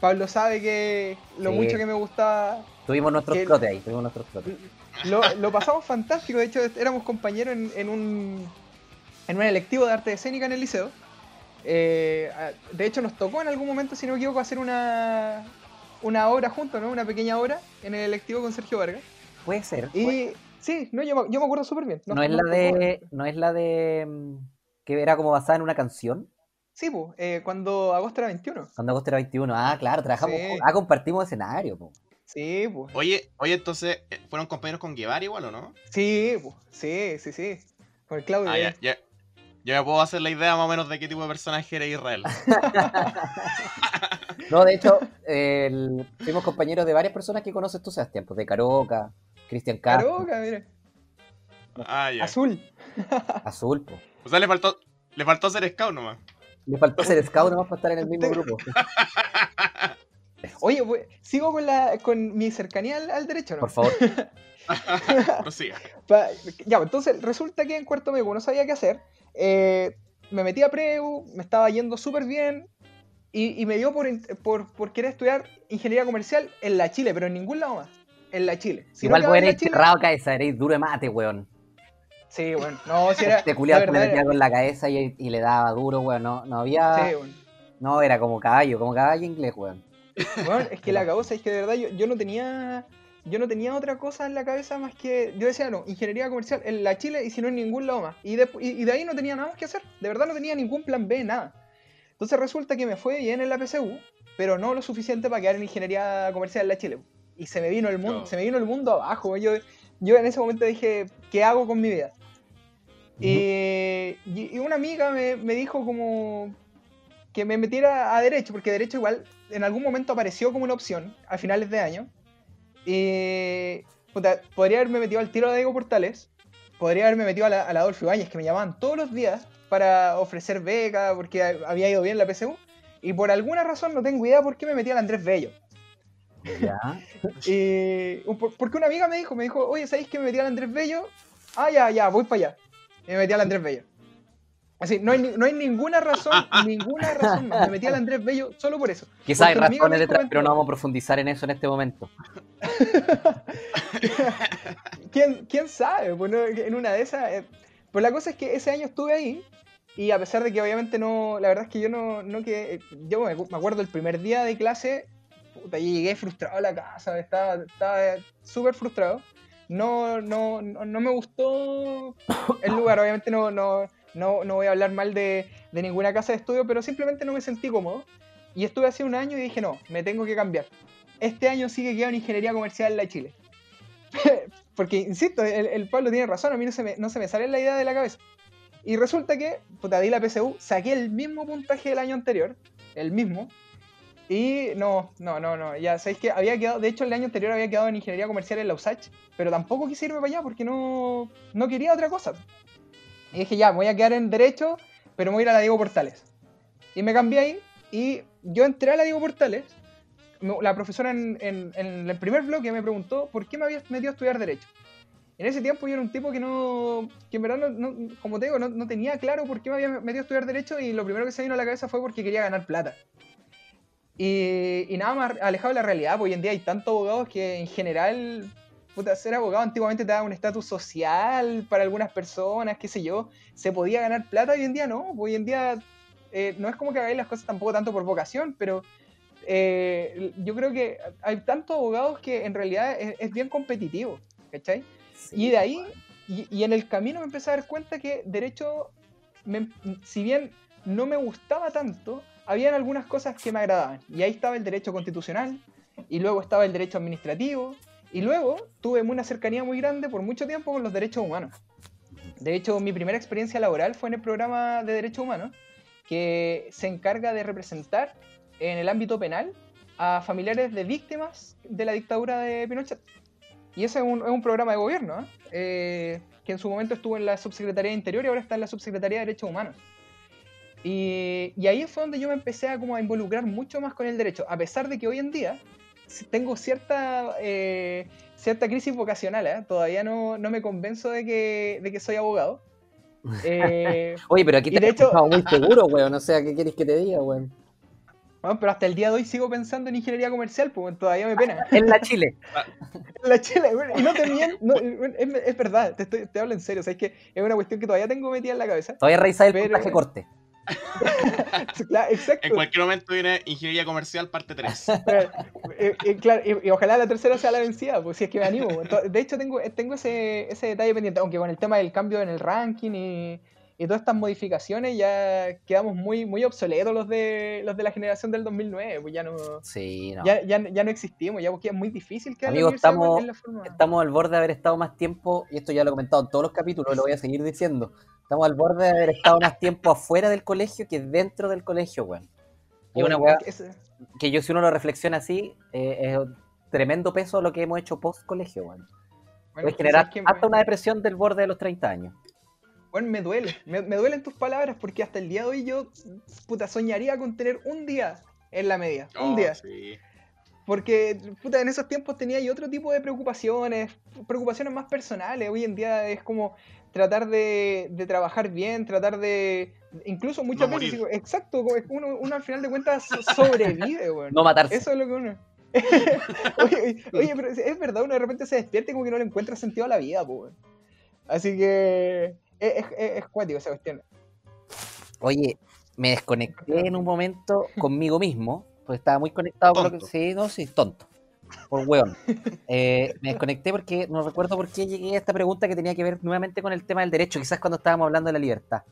Pablo sabe que lo Sí. mucho que me gustaba Tuvimos nuestros trotes ahí, tuvimos nuestros trotes. lo, lo pasamos fantástico, de hecho éramos compañeros en, en un, en un electivo de arte escénica en el liceo. Eh, de hecho nos tocó en algún momento, si no me equivoco, hacer una, una obra juntos, ¿no? Una pequeña obra en el electivo con Sergio Vargas. Puede ser. Y puede- sí, no, yo, me- yo me acuerdo súper bien. no, es la de. No es la de. Que era como basada en una canción. Sí, pues, eh, cuando agosto era 21. Cuando agosto era 21. Ah, claro, trabajamos. Sí. Ah, compartimos escenario, po. Sí, pues. Oye, oye, entonces, eh, ¿fueron compañeros con Guevara igual o no? Sí, pues. Sí, sí, sí. Con el Claudio. Ah, ya, ya. Yo me puedo hacer la idea más o menos de qué tipo de personaje era Israel. No, de hecho, el- fuimos compañeros de varias personas que conoces tú, Sebastián, pues de Caroca, Cristian Castro, Caroca, mira. Ah, ya. Azul. Azul, po. O sea, le faltó, le faltó ser scout nomás. Le faltó ser scout nomás para estar en el mismo grupo. Oye, pues, sigo con, la, con mi cercanía al, al derecho, ¿no? Por favor. Pa- ya, pues, entonces resulta que en cuarto medio, no sabía qué hacer, eh, me metí a Preu, me estaba yendo súper bien y, y me dio por, in- por, por querer estudiar ingeniería comercial en la Chile, pero en ningún lado más. En la Chile. Si no Igual quedaba vos eres cerrado cabeza, eres duro de mate, weón. Sí, bueno, no, si era. Este que le verdad metía con la cabeza y, y le daba duro, weón. No, no había. Sí, bueno. No, era como caballo, como caballo inglés, weón. Bueno, es que la cagó, es que de verdad yo, yo no tenía. Yo no tenía otra cosa en la cabeza más que. Yo decía, no, ingeniería comercial en la Chile y si no en ningún lado más. Y de, y, y de ahí no tenía nada más que hacer. De verdad no tenía ningún plan B, nada. Entonces resulta que me fue bien en la PSU, pero no lo suficiente para quedar en ingeniería comercial en la Chile. Y se me vino el mundo, se me vino el mundo abajo. Yo, yo en ese momento dije, ¿qué hago con mi vida? Eh, y, y una amiga me, me dijo como que me metiera a derecho, porque derecho igual en algún momento apareció como una opción a finales de año. Puta, podría haberme metido al tiro a Diego Portales, podría haberme metido a la, a la Adolfo Ibáñez, que me llamaban todos los días para ofrecer becas, porque ha- había ido bien la PSU. Y por alguna razón, no tengo idea por qué me metí al Andrés Bello. Ya. Por- porque una amiga me dijo, me dijo, oye, ¿sabéis que me metí al Andrés Bello? Ah, ya, ya, voy para allá. Y me metí al Andrés Bello. Así, no hay, no hay ninguna razón, ninguna razón más. Me metí al Andrés Bello solo por eso. Quizás hay razones detrás, pero no vamos a profundizar en eso en este momento. ¿Quién, quién sabe? Pues no, en una de esas. eh, Pues la cosa es que ese año estuve ahí. Y a pesar de que obviamente no. La verdad es que yo no. no que, yo me, me acuerdo el primer día de clase. Puta, yo llegué frustrado a la casa. Estaba estaba súper frustrado. No, no, no, me gustó el lugar. Obviamente no, no, no, no voy a hablar mal de, de ninguna casa de estudio. Pero simplemente no me sentí cómodo. Y estuve hace un año y dije, no, me tengo que cambiar. Este año sí que quedo en Ingeniería Comercial en la Chile. Porque, insisto, el, el Pablo tiene razón, a mí no se, me, no se me sale la idea de la cabeza. Y resulta que, puta, di la PSU, saqué el mismo puntaje del año anterior, el mismo, y no, no, no, no, ya sabéis que había quedado, de hecho el año anterior había quedado en Ingeniería Comercial en la USACH, pero tampoco quise irme para allá porque no, no quería otra cosa. Y dije, ya, voy a quedar en Derecho, pero me voy a ir a la Diego Portales. Y me cambié ahí, y yo entré a la Diego Portales, la profesora en el primer bloque me preguntó por qué me había metido a estudiar Derecho. En ese tiempo yo era un tipo que no, que en verdad, no, no- como te digo, no, no tenía claro por qué me había metido a estudiar Derecho y lo primero que se vino a la cabeza fue porque quería ganar plata. Y, y nada más alejado de la realidad, porque hoy en día hay tantos abogados que en general, puta, ser abogado antiguamente te daba un estatus social para algunas personas, qué sé yo, se podía ganar plata, hoy en día no, hoy en día eh, no es como que hagáis las cosas tampoco tanto por vocación, pero eh, yo creo que hay tantos abogados que en realidad es, es bien competitivo, ¿cachai? Y de ahí, y, y en el camino me empecé a dar cuenta que derecho, me- si bien no me gustaba tanto, habían algunas cosas que me agradaban. Y ahí estaba el derecho constitucional, y luego estaba el derecho administrativo, y luego tuve una cercanía muy grande por mucho tiempo con los derechos humanos. De hecho, mi primera experiencia laboral fue en el programa de derechos humanos, que se encarga de representar en el ámbito penal a familiares de víctimas de la dictadura de Pinochet. Y ese es un, programa de gobierno, ¿eh? Eh, que en su momento estuvo en la Subsecretaría de Interior y ahora está en la Subsecretaría de Derechos Humanos. Y, y ahí fue donde yo me empecé a, como a involucrar mucho más con el derecho, a pesar de que hoy en día tengo cierta, eh, cierta crisis vocacional, ¿eh? todavía no, no me convenzo de que, de que soy abogado. Eh, Oye, pero aquí te de he hecho- muy seguro, weón. O sea, ¿qué quieres que te diga, weón? bueno, pero hasta el día de hoy sigo pensando en ingeniería comercial, pues todavía me pena. En la Chile. La chela, bueno, y no te miento, no, es, es verdad, te, estoy- te hablo en serio, o sea, es que es una cuestión que todavía tengo metida en la cabeza. Todavía revisar el Pero- puntaje corte. Claro, exacto. En cualquier momento viene Ingeniería Comercial parte 3. Eh, eh, eh, claro, y, y ojalá la tercera sea la vencida, pues si es que me animo. De hecho, tengo, tengo ese, ese detalle pendiente, aunque con el tema del cambio en el ranking y, y todas estas modificaciones ya quedamos muy, muy obsoletos los de los de la generación del 2009, pues ya no, Sí, no. ya, ya, ya no existimos, ya porque es muy difícil que Amigos, estamos- en la forma. Estamos al borde de haber estado más tiempo, y esto ya lo he comentado en todos los capítulos, lo voy a seguir diciendo. Estamos al borde de haber estado más tiempo afuera del colegio que dentro del colegio, weón. Y una weá que yo, si uno lo reflexiona así, eh, es un tremendo peso lo que hemos hecho post colegio, weón. bueno, Puede generar hasta una depresión del borde de los 30 años. Bueno, me duele, me, me duelen tus palabras porque hasta el día de hoy yo, puta, soñaría con tener un día en la media, un Oh, día. sí. Porque, puta, en esos tiempos tenía yo otro tipo de preocupaciones, preocupaciones más personales. Hoy en día es como tratar de, de trabajar bien, tratar de... Incluso muchas No veces, digo, exacto, como es que uno, uno al final de cuentas so- sobrevive, weón. No matarse. Eso es lo que uno... oye, oye, pero es- verdad, uno de repente se despierta y como que no le encuentra sentido a la vida, weón. Así que es, es, es- es cuático esa cuestión. Oye, me desconecté en un momento conmigo mismo, porque estaba muy conectado con lo que. Tonto. Sí, no, sí, tonto. Por weón. Eh, me desconecté porque no recuerdo por qué llegué a esta pregunta que tenía que ver nuevamente con el tema del derecho, quizás cuando estábamos hablando de la libertad.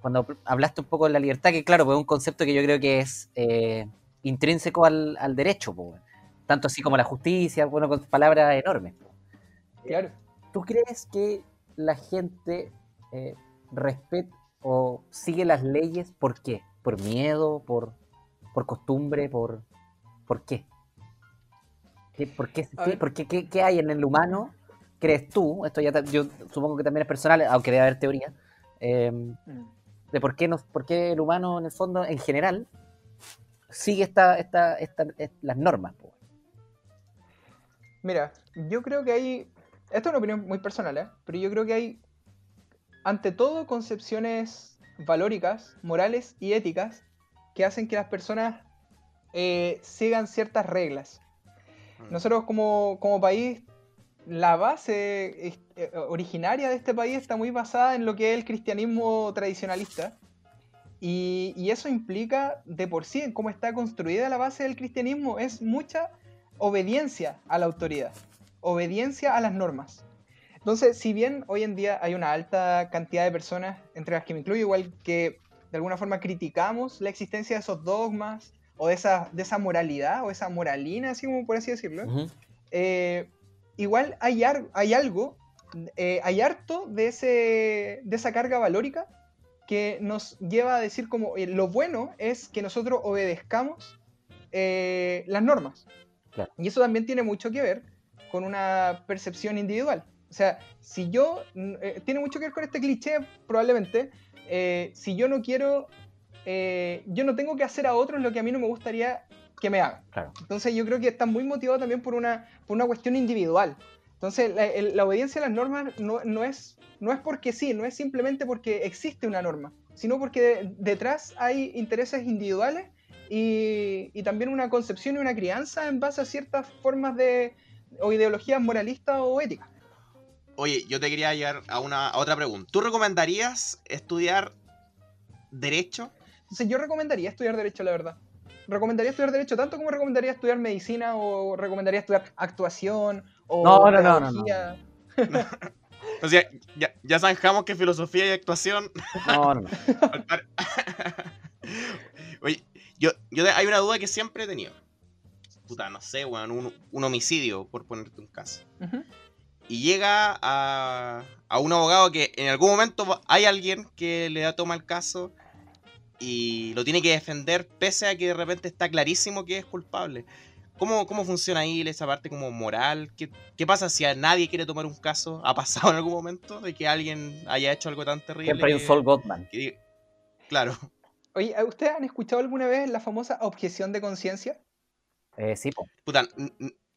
Cuando hablaste un poco de la libertad, que claro, pues es un concepto que yo creo que es eh, intrínseco al, al derecho, pues, tanto así como la justicia, bueno, con palabras enormes. Claro. ¿Tú crees que la gente eh, respeta o sigue las leyes por qué? ¿Por miedo? ¿Por, por costumbre? ¿Por, ¿por qué? ¿Qué- ¿Por qué, por qué- qué- qué hay en el humano? ¿Crees tú? Esto ya yo supongo que también es personal, aunque debe haber teoría. eh, de por qué, nos, por qué el humano, en el fondo, en general, sigue esta, esta, esta, est- las normas. Mira, yo creo que hay. Esta es una opinión muy personal, ¿eh? Pero yo creo que hay, ante todo, concepciones valóricas, morales y éticas que hacen que las personas eh, sigan ciertas reglas. Mm. Nosotros, como, como país, la base es- eh, originaria de este país está muy basada en lo que es el cristianismo tradicionalista. Y, y eso implica, de por sí, en cómo está construida la base del cristianismo, es mucha obediencia a la autoridad, obediencia a las normas. Entonces, si bien hoy en día hay una alta cantidad de personas, entre las que me incluyo, igual que de alguna forma criticamos la existencia de esos dogmas o de esa, de esa moralidad o esa moralina, así como por así decirlo, eh, igual hay, ar- hay algo, eh, hay harto de, ese, de esa carga valórica que nos lleva a decir como eh, lo bueno es que nosotros obedezcamos las normas. Claro. Y eso también tiene mucho que ver con una percepción individual. O sea, si yo, mm, tiene mucho que ver con este cliché probablemente, eh, si yo no quiero, eh, yo no tengo que hacer a otros lo que a mí no me gustaría que me hagan. Claro. Entonces yo creo que está muy motivado también por una, por una cuestión individual. Entonces la, el- la obediencia a las normas no, no es, no es porque sí, no es simplemente porque existe una norma, sino porque de- detrás hay intereses individuales y, y también una concepción y una crianza en base a ciertas formas de o ideologías moralistas o éticas. Oye, yo te quería llevar a una a otra pregunta. ¿Tú recomendarías estudiar derecho? Entonces yo recomendaría estudiar derecho, la verdad. Recomendaría estudiar derecho tanto como recomendaría estudiar medicina o recomendaría estudiar actuación o No, no, no, no, no. O sea, ya, ya zanjamos que filosofía y actuación. No, no, no. Oye, yo, yo te- hay una duda que siempre he tenido. Puta, no sé, weón, un, un homicidio, por ponerte un caso. Ujú. Y llega a, a un abogado que en algún momento hay alguien que le da toma el caso y lo tiene que defender pese a que de repente está clarísimo que es culpable. ¿Cómo, cómo funciona ahí esa parte como moral? ¿Qué, ¿Qué pasa si a nadie quiere tomar un caso? ¿Ha pasado en algún momento de que alguien haya hecho algo tan terrible? Siempre hay un Gottman. que Claro. Oye, ¿ustedes han escuchado alguna vez la famosa objeción de conciencia? Eh, sí, po. Puta,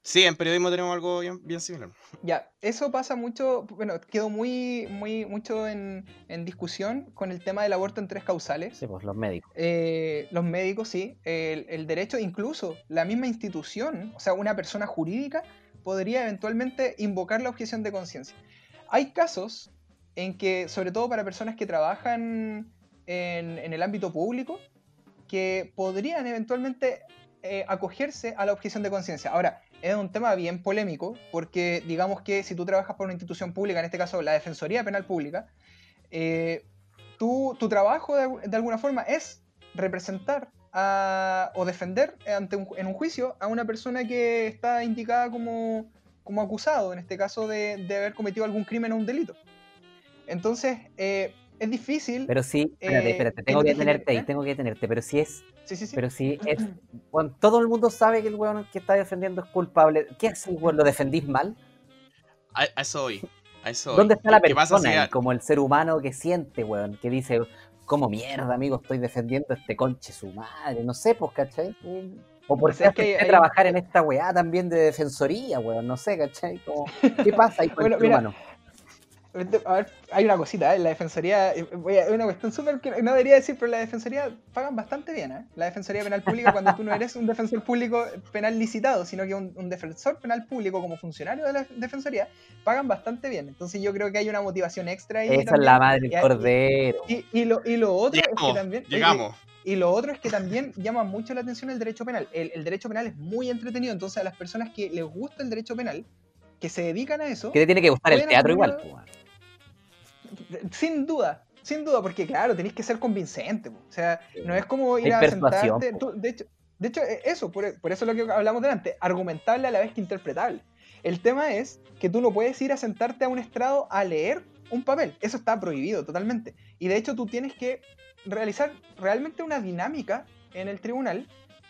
sí, en periodismo tenemos algo bien, bien similar. Ya, eso pasa mucho, bueno, quedó muy, muy, mucho en, en discusión con el tema del aborto en tres causales. sí, pues los médicos. Eh, los médicos, sí, el, el derecho, incluso la misma institución, o sea, una persona jurídica, podría eventualmente invocar la objeción de conciencia. Hay casos en que, sobre todo para personas que trabajan en, en el ámbito público, que podrían eventualmente eh, acogerse a la objeción de conciencia. Ahora, es un tema bien polémico, porque digamos que si tú trabajas por una institución pública, en este caso la Defensoría Penal Pública, eh, tú- tu trabajo de, de alguna forma es representar a- o defender ante un, en un juicio a una persona que está indicada como, como acusado, en este caso de, de haber cometido algún crimen o un delito. Entonces, eh, es difícil. Pero sí, espérate, Eh, espérate, en tengo que que tenerte ahí, genera- tengo que tenerte. Pero si es, sí, sí, sí. pero si es, bueno, todo el mundo sabe que el weón que está defendiendo es culpable. ¿Qué hace, weón? ¿Lo defendís mal? A, a eso voy. A eso voy. ¿Dónde está la ¿Qué pasa persona como el ser humano que siente, weón? Que dice, ¿cómo mierda, amigo, estoy defendiendo a este conche su madre? No sé, pues, ¿cachai? O por es que hay- trabajar en esta weá también de defensoría, weón, no sé, ¿cachai? Como, ¿Qué pasa ahí con Bueno, el ser mira, humano? A ver, hay una cosita, ¿eh? la defensoría, eh, voy a- es una cuestión súper que no debería decir, pero la defensoría pagan bastante bien, ¿eh? La defensoría penal pública cuando tú no eres un defensor público penal licitado, sino que un, un defensor penal público como funcionario de la defensoría, pagan bastante bien. Entonces yo creo que hay una motivación extra ahí. Esa es la madre Y- del cordero. Y, y lo, y lo otro es que Llegamos, también... oye, llegamos. y lo otro es que también llama mucho la atención el derecho penal. El, el derecho penal es muy entretenido, entonces a las personas que les gusta el derecho penal, que se dedican a eso, Que te tiene que gustar el teatro igual, pues. Sin duda, sin duda, porque claro, tenéis que ser convincente. po. O sea, no es como ir Hay a sentarte. tú- de, hecho, de hecho, eh, eso, por, por eso es lo que hablamos delante, argumentable a la vez que interpretable. El tema es que tú no puedes ir a sentarte a un estrado a leer un papel. Eso está prohibido totalmente. Y de hecho, tú tienes que realizar realmente una dinámica en el tribunal,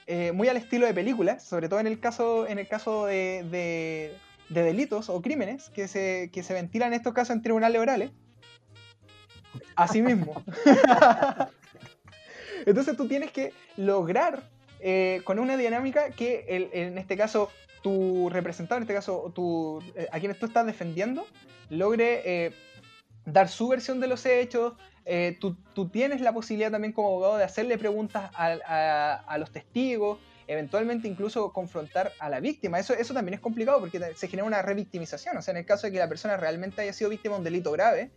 eh, muy al estilo de películas, sobre todo en el caso, en el caso de, de- de delitos o crímenes que se, que se ventilan en estos casos en tribunales orales Así mismo. Entonces tú tienes que lograr eh, con una dinámica que en este caso tu representado, en este caso tu, eh, a quienes tú estás defendiendo, logre eh, dar su versión de los hechos. eh, tú, tú tienes la posibilidad también como abogado de hacerle preguntas a, a- a los testigos, eventualmente incluso confrontar a la víctima. Eso, eso también es complicado porque se genera una revictimización. O sea, en el caso de que la persona realmente haya sido víctima de un delito grave,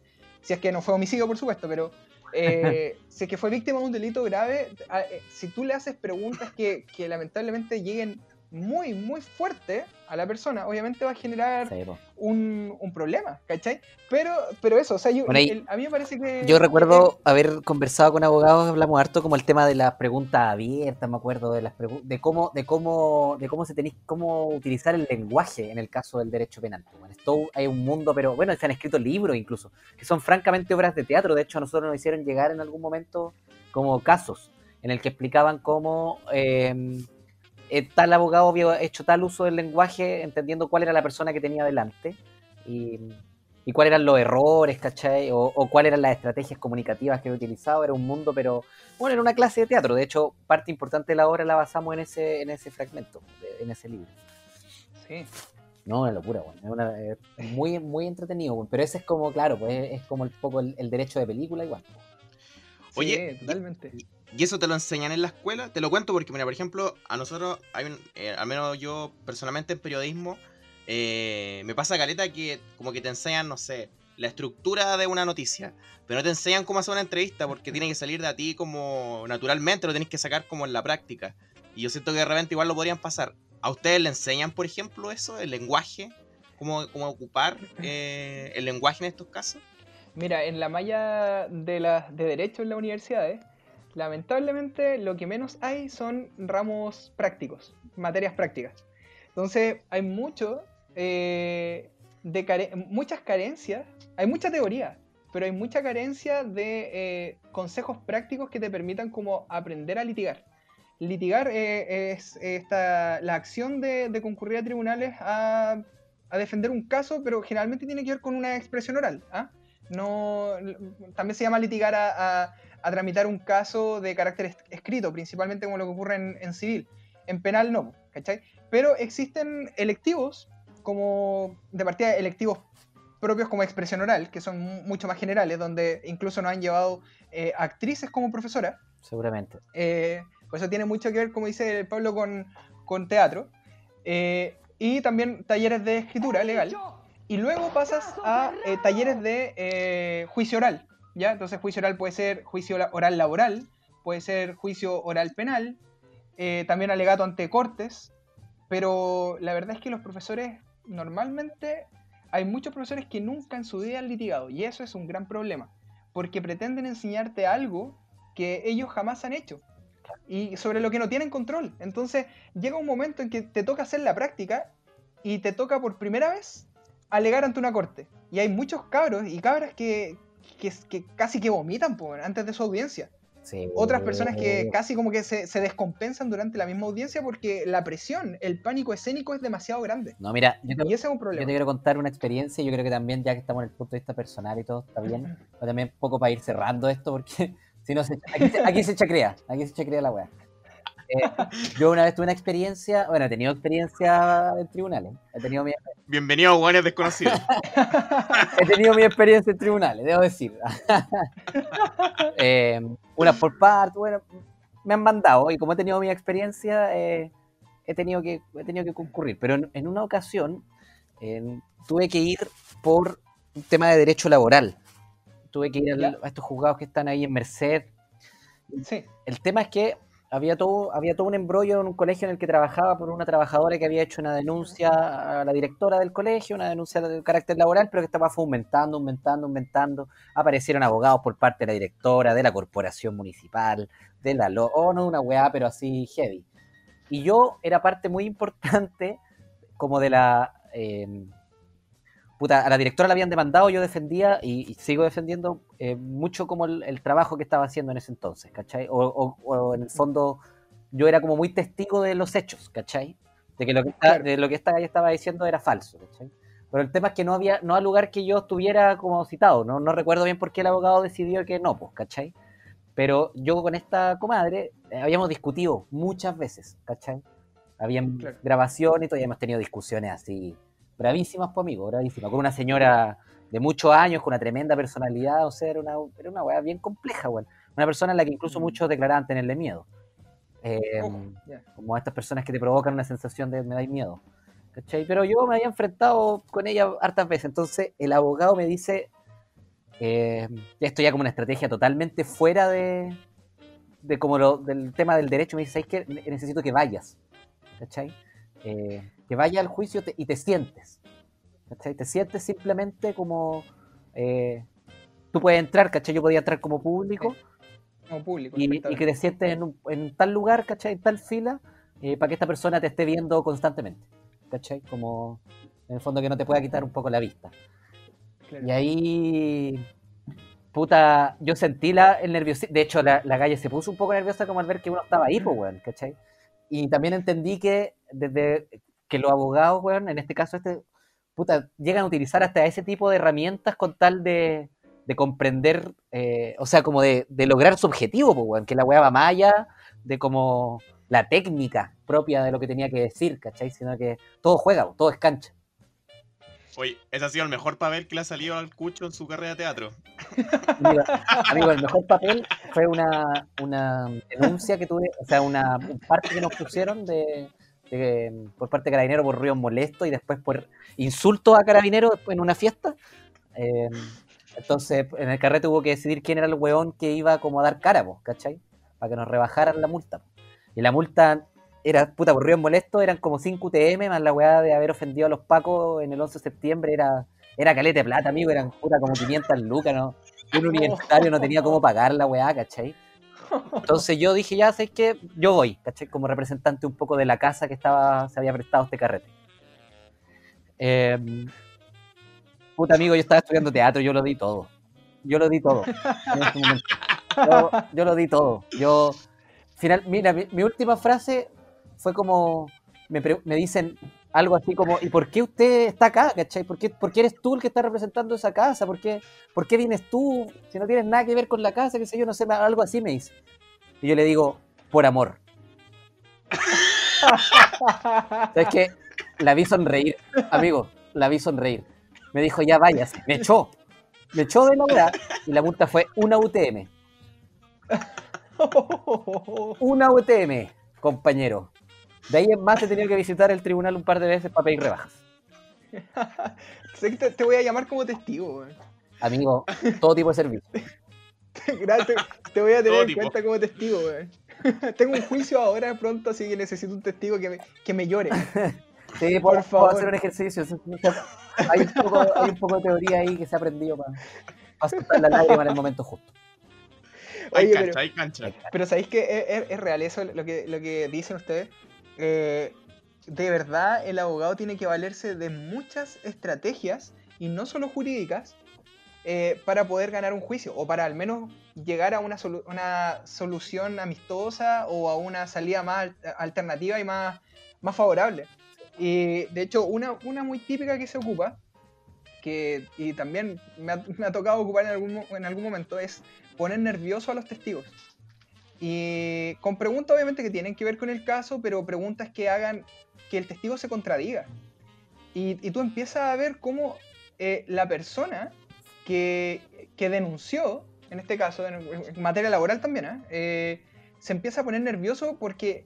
si es que no fue homicidio, por supuesto, pero eh, si es que fue víctima de un delito grave, a- eh, si tú le haces preguntas que, que lamentablemente lleguen muy, muy fuerte a la persona, obviamente va a generar Sí, un, un problema, ¿cachai? Pero, pero eso, o sea, yo, Bueno, ahí- el- a mí me parece que... Yo recuerdo haber conversado con abogados, hablamos harto como el tema de las preguntas abiertas, me acuerdo de las de cómo, de cómo, de cómo se tenéis, cómo utilizar el lenguaje en el caso del derecho penal. Bueno, esto hay un mundo, pero bueno, se han escrito libros incluso, que son francamente obras de teatro. De hecho, a nosotros nos hicieron llegar en algún momento como casos en el que explicaban cómo eh, eh, tal abogado había hecho tal uso del lenguaje, entendiendo cuál era la persona que tenía delante. Y, y cuáles eran los errores, ¿cachai? O, o cuáles eran las estrategias comunicativas que había utilizado. Era un mundo, pero bueno, era una clase de teatro. De hecho, parte importante de la obra la basamos en ese, en ese fragmento, en ese libro. Sí. No, una locura, bueno. Es una- es muy, muy entretenido, bueno. pero ese es como, claro, pues es como un poco el, el derecho de película igual. Oye, Sí, totalmente. ¿Y eso te lo enseñan en la escuela? Te lo cuento porque, mira, por ejemplo, a nosotros, hay un, eh, al menos yo personalmente en periodismo, eh, me pasa caleta que como que te enseñan, no sé, la estructura de una noticia, pero no te enseñan cómo hacer una entrevista porque tiene que salir de a ti como naturalmente, lo tenés que sacar como en la práctica. Y yo siento que de repente igual lo podrían pasar. ¿A ustedes le enseñan, por ejemplo, eso, el lenguaje? ¿Cómo, cómo ocupar eh, el lenguaje en estos casos? Mira, en la malla de, la, de Derecho en las universidades, lamentablemente lo que menos hay son ramos prácticos, materias prácticas. Entonces, hay mucho, eh, de care- muchas carencias, hay mucha teoría, pero hay mucha carencia de eh, consejos prácticos que te permitan aprender a litigar. Litigar eh, es esta, la acción de, concurrir a tribunales a, defender un caso, pero generalmente tiene que ver con una expresión oral. ¿ah? no también se llama litigar a- a tramitar un caso de carácter es- escrito, principalmente como lo que ocurre en, en civil. En penal no, ¿cachai? Pero existen electivos, como de partida electivos propios como expresión oral, que son mu- mucho más generales, donde incluso nos han llevado eh, actrices como profesora. Seguramente. Eh, pues eso tiene mucho que ver, como dice Pablo, con, con teatro. Eh, y también talleres de escritura legal. Y luego pasas a eh, talleres de eh, juicio oral. ¿Ya? Entonces, juicio oral puede ser juicio oral laboral, puede ser juicio oral penal, eh, también alegato ante cortes. Pero la verdad es que los profesores, normalmente, hay muchos profesores que nunca en su vida han litigado. Y eso es un gran problema. Porque pretenden enseñarte algo que ellos jamás han hecho. Y sobre lo que no tienen control. Entonces, llega un momento en que te toca hacer la práctica y te toca por primera vez alegar ante una corte. Y hay muchos cabros y cabras que, que, que casi que vomitan antes de su audiencia. Sí. Otras personas que casi como que se, se descompensan durante la misma audiencia porque la presión, el pánico escénico es demasiado grande. No, mira, yo te, Y ese es un yo te problema. quiero contar una experiencia. Yo creo que también, ya que estamos en el punto de vista personal y todo, está bien. Pero también un poco para ir cerrando esto, porque si no, se, aquí, se- aquí se chacrea. Aquí se chacrea la weá. Eh, yo una vez tuve una experiencia, bueno, he tenido experiencia en tribunales. He tenido mi, Bienvenido a Guanes Desconocidos. he tenido mi experiencia en tribunales, debo decir. Eh, una por parte, bueno, me han mandado y como he tenido mi experiencia, eh, he, tenido que, he tenido que concurrir. Pero en, en una ocasión eh, tuve que ir por un tema de derecho laboral. Tuve que ir Ya. a estos juzgados que están ahí en Merced. Sí, El tema es que había todo, había todo un embrollo en un colegio en el que trabajaba por una trabajadora que había hecho una denuncia a la directora del colegio, una denuncia de carácter laboral, pero que estaba fue aumentando, aumentando. Aparecieron abogados por parte de la directora, de la corporación municipal, de la LO, oh, no, una weá, pero así heavy. Y yo era parte muy importante como de la... eh, puta, a la directora la habían demandado, yo defendía y, y sigo defendiendo eh, mucho como el, el trabajo que estaba haciendo en ese entonces, ¿cachai? O, o- o en el fondo yo era como muy testigo de los hechos, ¿cachai? De que lo que, esta- Claro. de lo que esta galla estaba diciendo era falso, ¿cachai? Pero el tema es que no había, no al lugar que yo estuviera como citado. No, no recuerdo bien por qué el abogado decidió que no, pues, ¿cachai? Pero yo con esta comadre eh, habíamos discutido muchas veces, ¿cachai? Habían Claro. grabaciones y todavía hemos tenido discusiones así bravísimas, pues amigo, bravísimas. Con una señora de muchos años, con una tremenda personalidad, o sea, era una, era una weá bien compleja, weón. Una persona en la que incluso Mm. muchos declaraban tenerle miedo. Eh, ya. como estas personas que te provocan una sensación de me dais miedo. ¿cachai? Pero yo me había enfrentado con ella hartas veces. Entonces el abogado me dice, eh, esto ya como una estrategia totalmente fuera de, de como lo, del tema del derecho, me dice, ¿sabes qué? Ne- Necesito que vayas. ¿Cachai? Eh, que vayas al juicio te- y te sientes. ¿Cachai? Te sientes simplemente como... eh, tú puedes entrar, ¿cachai? Yo podía entrar como público Como público. y, que te sientes en, un- en tal lugar, ¿cachai? En tal fila, eh, para que esta persona te esté viendo constantemente, ¿cachai? Como, en el fondo, que no te pueda quitar un poco la vista. Claro. Y ahí, puta, yo sentí la, el nerviosismo. De hecho, la, la calle se puso un poco nerviosa como al ver que uno estaba ahí, pues, weón, ¿cachai? Y también entendí que desde que los abogados, weón, en este caso, este, puta, llegan a utilizar hasta ese tipo de herramientas con tal de, de comprender, eh, o sea, como de, de lograr su objetivo, pues, weón, que la weá va más allá de como la técnica propia de lo que tenía que decir, ¿cachai? Sino que todo juega, todo es cancha. Oye, ese ha sido el mejor papel que le ha salido al Cucho en su carrera de teatro. Amigo, amigo, el mejor papel fue una, una denuncia que tuve, o sea, una un parte que nos pusieron de, por parte de Carabinero por ruido molesto y después por insulto a Carabinero en una fiesta. Eh, entonces, en el carrete hubo que decidir quién era el weón que iba a dar cara, ¿cachai? Para que nos rebajaran la multa. Y la multa era, puta, por ruido molesto, eran como 5 UTM, más la weá de haber ofendido a los pacos en el 11 de septiembre, era, era caleta de plata, amigo, eran puta como 500 lucas, ¿no? Un universitario no tenía cómo pagar la weá, ¿cachai? Entonces yo dije, ya sé que yo voy, ¿cachai? Como representante un poco de la casa que estaba, se había prestado este carrete. Eh, puta amigo, yo estaba estudiando teatro, yo lo di todo. Yo lo di todo. en momento. Yo, yo lo di todo. Yo, final, mira, mi, mi última frase fue como, me, pre- me dicen algo así como, ¿y por qué usted está acá, cachai? ¿Por qué, por qué eres tú el que está representando esa casa? ¿Por qué, ¿Por qué vienes tú? Si no tienes nada que ver con la casa, qué sé yo, no sé, algo así me dice. Y yo le digo, por amor. ¿Sabes qué? La vi sonreír, amigo, la vi sonreír. Me dijo, ya vayas. Me echó. Me echó de la hora y la multa fue una UTM. Una UTM, compañero. De ahí en más he tenido que visitar el tribunal un par de veces para pedir rebajas. Sé que te, te voy a llamar como testigo, weón. Amigo, todo tipo de servicio. Gracias, te voy a tener Todo en tipo. cuenta como testigo, weón. Tengo un juicio ahora pronto, así que necesito un testigo que me, que me llore. Sí, Por por favor. hacer un ejercicio. Hay un, poco, hay un poco de teoría ahí que se ha aprendido para soltar la lágrima en el momento justo. Hay cancha, pero- hay cancha. Pero ¿sabéis que es, es- es real eso lo que, lo que dicen ustedes? Eh, de verdad, el abogado tiene que valerse de muchas estrategias, y no solo jurídicas, eh, para poder ganar un juicio, o para al menos llegar a una, solu- una solución amistosa o a una salida más al- alternativa y más, más favorable. Y de hecho, una, una muy típica que se ocupa, que, y también me ha, me ha tocado ocupar en algún, en algún momento, es poner nervioso a los testigos. Y con preguntas obviamente que tienen que ver con el caso, pero preguntas que hagan que el testigo se contradiga. Y, y tú empiezas a ver cómo eh, la persona que, que denunció, en este caso, en, materia laboral también, ¿eh? Eh, se empieza a poner nervioso porque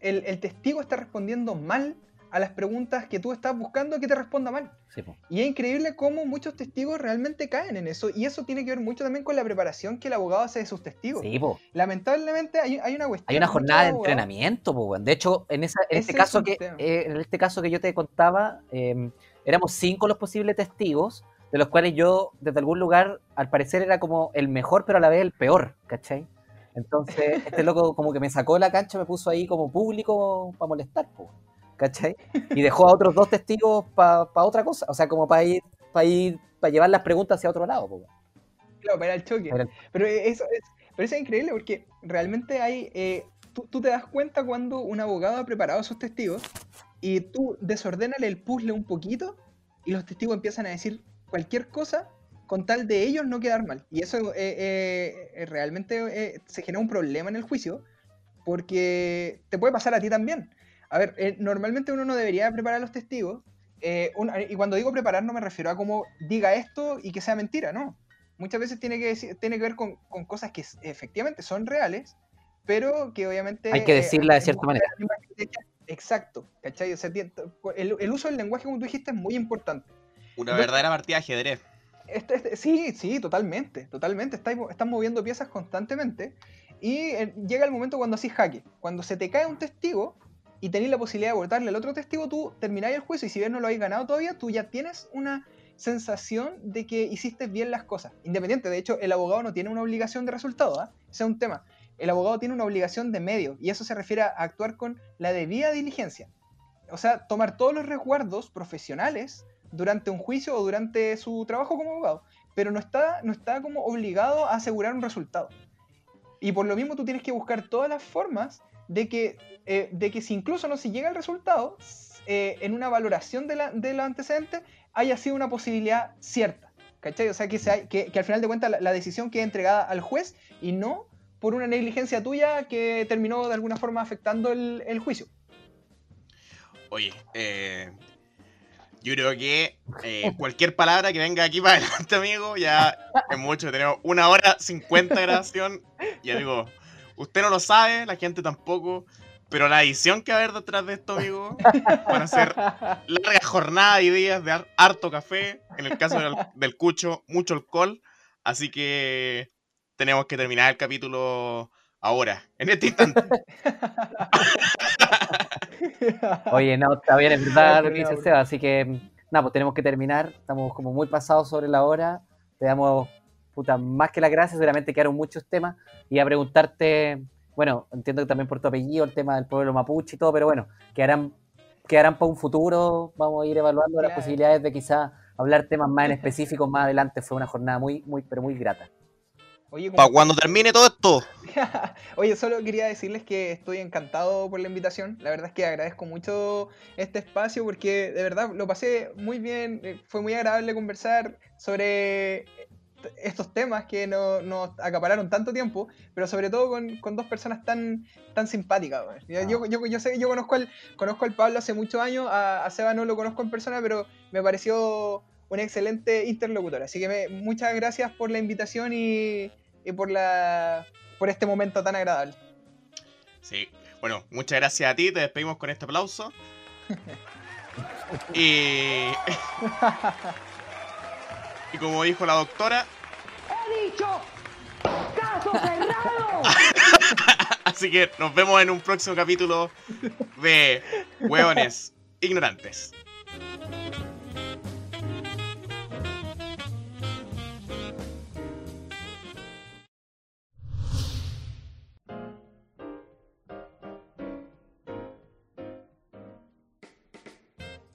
el, el testigo está respondiendo mal a las preguntas que tú estás buscando que te responda mal. Sí. Y es increíble cómo muchos testigos realmente caen en eso. Y eso tiene que ver mucho también con la preparación que el abogado hace de sus testigos. Sí, po. Lamentablemente hay, hay una cuestión. Hay una jornada de entrenamiento, po. De hecho, en, esa, en este es caso que eh, en este caso que yo te contaba, eh, éramos cinco los posibles testigos, de los cuales yo, desde algún lugar, al parecer era como el mejor, pero a la vez el peor, ¿cachai? Entonces, este loco como que me sacó de la cancha, me puso ahí como público para molestar, po, ¿cachai? Y dejó a otros dos testigos para otra cosa, o sea, como para ir, para ir, para llevar las preguntas hacia otro lado, po. Claro, para el choque. Para el- Pero eso es, pero eso es increíble porque realmente hay. eh, tú, tú te das cuenta cuando un abogado ha preparado a sus testigos y tú desordenale el puzzle un poquito y los testigos empiezan a decir cualquier cosa con tal de ellos no quedar mal. Y eso eh, eh, realmente se genera un problema en el juicio porque te puede pasar a ti también. A ver, normalmente uno no debería preparar a los testigos. y cuando digo preparar no me refiero a cómo diga esto y que sea mentira, no. Muchas veces tiene que, tiene que ver con, con cosas que efectivamente son reales, pero que obviamente... Hay que decirla de cierta manera. Exacto, ¿cachai? el, uso del lenguaje, como tú dijiste, es muy importante. Una verdadera partida de ajedrez. Este, este, sí, sí, totalmente, totalmente. Están, moviendo piezas constantemente y eh, llega el momento cuando así jaque. Cuando se te cae un testigo y tenés la posibilidad de votarle al otro testigo, tú termináis el juicio y si bien no lo habéis ganado todavía, tú ya tienes una sensación de que hiciste bien las cosas. Independiente, de hecho, el abogado no tiene una obligación de resultado, ¿ah? Ese es un tema el abogado tiene una obligación de medio y eso se refiere a actuar con la debida diligencia. O sea, tomar todos los resguardos profesionales durante un juicio o durante su trabajo como abogado, pero no está, no está como obligado a asegurar un resultado. Y por lo mismo tú tienes que buscar todas las formas de que, eh, de que si incluso no se llega al resultado, eh, en una valoración de, la, de los antecedentes haya sido una posibilidad cierta. ¿Cachai? O sea, que, sea, que, al final de cuentas la, decisión quede entregada al juez y no por una negligencia tuya que terminó de alguna forma afectando el, juicio. Oye, eh, yo creo que cualquier palabra que venga aquí para adelante, amigo, ya es mucho. Tenemos una hora cincuenta de grabación. Y amigo, usted no lo sabe, la gente tampoco. Pero la edición que va a haber detrás de esto, amigo, van a ser largas jornadas y días de harto café. En el caso del, del cucho, mucho alcohol. Así que tenemos que terminar el capítulo ahora, en este instante. Oye, no, está bien, es verdad lo que dice Seba, así que nada, pues tenemos que terminar, estamos como muy pasados sobre la hora, te damos puta, más que las gracias, seguramente quedaron muchos temas, y a preguntarte, bueno, entiendo que también por tu apellido, el tema del pueblo mapuche y todo, pero bueno, quedarán, quedarán para un futuro, vamos a ir evaluando las posibilidades de quizá hablar temas más en específico más adelante, fue una jornada muy, muy, pero muy grata. Para cuando termine todo esto. Oye, solo quería decirles que estoy encantado por la invitación. La verdad es que agradezco mucho este espacio porque de verdad lo pasé muy bien. Eh, fue muy agradable conversar sobre estos temas que nos acapararon tanto tiempo, pero sobre todo con, dos personas tan, tan simpáticas. Yo, yo, yo, sé, yo conozco al, conozco al Pablo hace muchos años, a, a Seba no lo conozco en persona, pero me pareció un excelente interlocutor. Así que muchas gracias por la invitación y, por, la, por este momento tan agradable. Sí, bueno, muchas gracias a ti, te despedimos con este aplauso. y... y como dijo la doctora... ¡He dicho! ¡Caso cerrado! Así que nos vemos en un próximo capítulo de Hueones Ignorantes.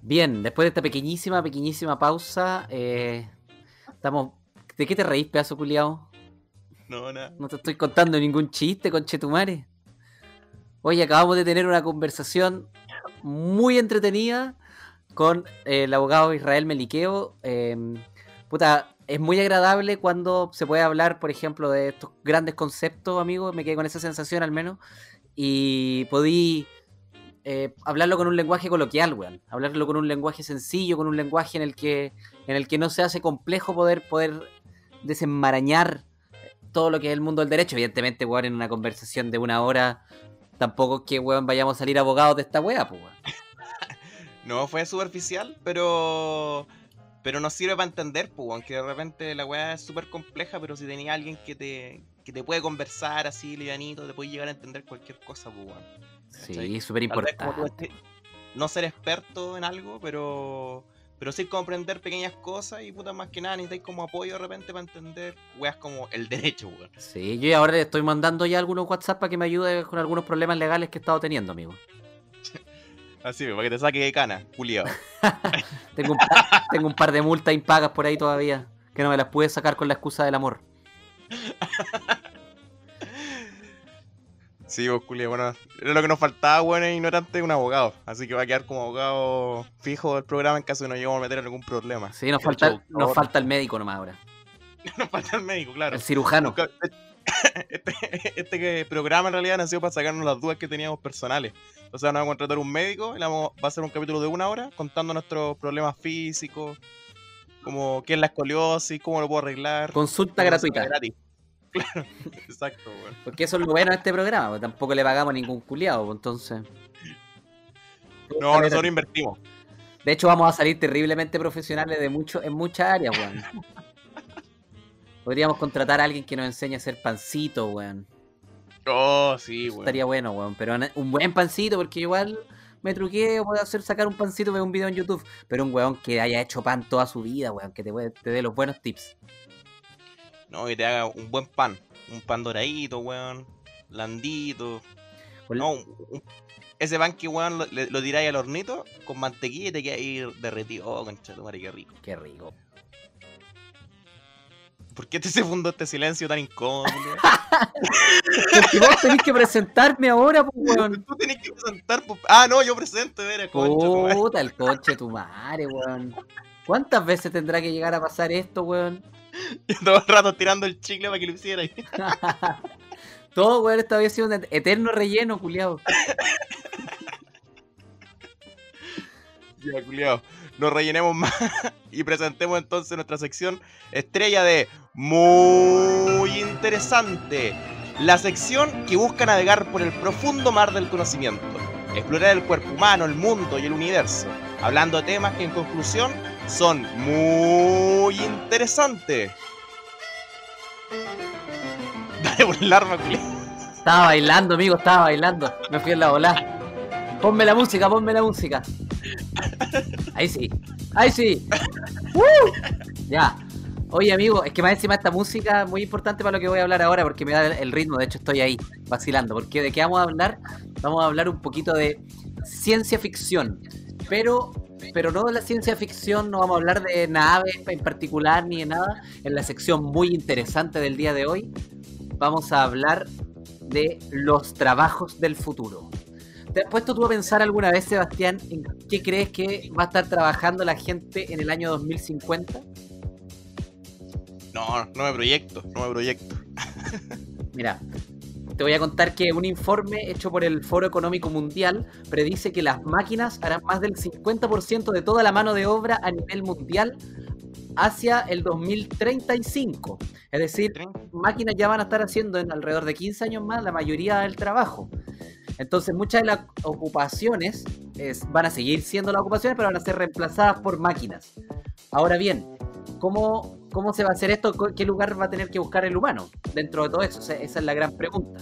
Bien, después de esta pequeñísima, pequeñísima pausa, eh, estamos. ¿De qué te reís, pedazo culiao? No, nada. No te estoy contando ningún chiste, conchetumare. Oye, acabamos de tener una conversación muy entretenida con eh, el abogado Israel Meliqueo. Em, puta, es muy agradable cuando se puede hablar, por ejemplo, de estos grandes conceptos, amigo. Me quedé con esa sensación al menos. Y podí eh, hablarlo con un lenguaje coloquial, weón. Hablarlo con un lenguaje sencillo, con un lenguaje en el que, en el que no se hace complejo poder, poder desenmarañar todo lo que es el mundo del derecho. Evidentemente, weón, en una conversación de una hora, tampoco es que, weón, vayamos a salir abogados de esta weá, pues, weón. no, fue superficial, pero... Pero nos sirve para entender, pues, aunque de repente la weá es súper compleja, pero si tenía alguien que te, que te puede conversar así, livianito, te puede llegar a entender cualquier cosa, pues, weón. Sí, súper importante. No ser experto en algo, pero pero sí comprender pequeñas cosas y puta más que nada necesitáis como apoyo de repente para entender weas como el derecho, weón. Sí, yo ahora le estoy mandando ya algunos WhatsApp para que me ayude con algunos problemas legales que he estado teniendo, amigo. Así, para que te saque de cana, culiado. tengo, un tengo un par de multas impagas por ahí todavía, que no me las pude sacar con la excusa del amor. Sí, vos, culia, bueno, era lo que nos faltaba, bueno, ignorante, un abogado. Así que va a quedar como abogado fijo del programa en caso de no lleguemos a meter en algún problema. Sí, nos falta, show, nos falta el médico nomás ahora. Nos falta el médico, claro. El cirujano. Este, este programa en realidad nació para sacarnos las dudas que teníamos personales. O sea, nos vamos a contratar un médico y le vamos- va a ser un capítulo de una hora contando nuestros problemas físicos, como qué es la escoliosis, cómo lo puedo arreglar. Consulta gratuita. gratis. Claro, exacto, weón. Porque eso es lo bueno de este programa, porque tampoco le pagamos a ningún culiado, entonces. No, nosotros invertimos. De hecho, vamos a salir terriblemente profesionales de mucho, en muchas áreas, weón. Podríamos contratar a alguien que nos enseñe a hacer pancito, weón. Oh, sí, Eso weón. Estaría bueno, weón. Pero un buen pancito, porque igual me truqué o puedo hacer sacar un pancito de un video en YouTube. Pero un weón que haya hecho pan toda su vida, weón, que te dé los buenos tips. No, que te haga un buen pan. Un pan doradito, weón. Blandito. No, un- un- ese pan que, weón, lo, lo tiráis al hornito con mantequilla y te queda ahí derretido. Oh, concha tu madre, qué rico. Qué rico. ¿Por qué te se fundó este silencio tan incómodo? Porque vos tenés que presentarme ahora, pues, weón. Tú tenés que presentar. po- Ah, no, yo presento, era concha. Puta, el coche tu madre, weón. ¿Cuántas veces tendrá que llegar a pasar esto, weón? Yo todo el rato tirando el chicle para que lo hiciera. Todo, weón, esta vez ha sido un eterno relleno, culiado. Ya, culiao. Nos rellenemos más y presentemos entonces nuestra sección estrella de Muy interesante. La sección que busca navegar por el profundo mar del conocimiento, explorar el cuerpo humano, el mundo y el universo, hablando de temas que en conclusión son muy interesantes. Dale por el arma. Estaba bailando, amigo, estaba bailando. Me fui en la ola. Ponme la música, ponme la música. Ahí sí, ahí sí. ¡Uh! Ya. Oye, amigo, es que más encima esta música es muy importante para lo que voy a hablar ahora porque me da el- el ritmo. De hecho, estoy ahí vacilando. Porque de qué vamos a hablar? Vamos a hablar un poquito de ciencia ficción. Pero, pero no de la ciencia ficción, no vamos a hablar de naves en particular ni de nada. En la sección muy interesante del día de hoy, vamos a hablar de los trabajos del futuro. ¿Te has puesto tú a pensar alguna vez, Sebastián, en qué crees que va a estar trabajando la gente en el año 2050? No, no me proyecto, no me proyecto. Mira, te voy a contar que un informe hecho por el Foro Económico Mundial predice que las máquinas harán más del 50% de toda la mano de obra a nivel mundial hacia el 2035. Es decir, máquinas ya van a estar haciendo en alrededor de 15 años más la mayoría del trabajo. Entonces muchas de las ocupaciones es- van a seguir siendo las ocupaciones, pero van a ser reemplazadas por máquinas. Ahora bien, ¿cómo, cómo se va a hacer esto? ¿Qué lugar va a tener que buscar el humano dentro de todo eso? Esa es la gran pregunta.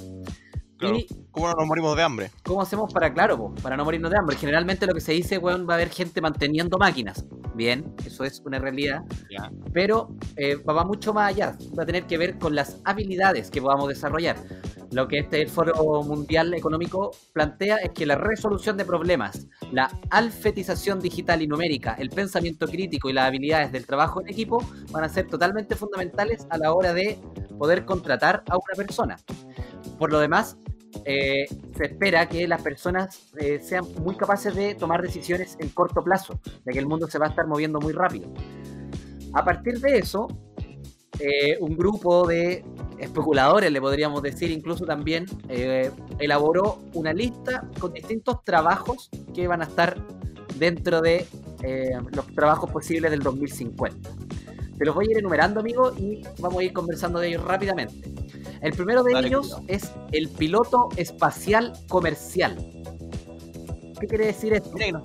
Claro. Y ¿Cómo no nos morimos de hambre? ¿Cómo hacemos para, claro, po, para no morirnos de hambre? Generalmente lo que se dice, weón, va a haber gente manteniendo máquinas. Bien, eso es una realidad. Ya. Pero eh, va mucho más allá. Va a tener que ver con las habilidades que podamos desarrollar. Lo que este Foro Mundial Económico plantea es que la resolución de problemas, la alfetización digital y numérica, el pensamiento crítico y las habilidades del trabajo en equipo van a ser totalmente fundamentales a la hora de poder contratar a una persona. Por lo demás, eh, se espera que las personas eh, sean muy capaces de tomar decisiones en corto plazo, ya que el mundo se va a estar moviendo muy rápido. A partir de eso, eh, un grupo de especuladores, le podríamos decir, incluso también elaboró una lista con distintos trabajos que van a estar dentro de los trabajos posibles del 2050. Te los voy a ir enumerando, amigo, y vamos a ir conversando de ellos rápidamente. El primero de Dale, ellos cuidado. es el piloto espacial comercial. ¿Qué quiere decir esto? Mira,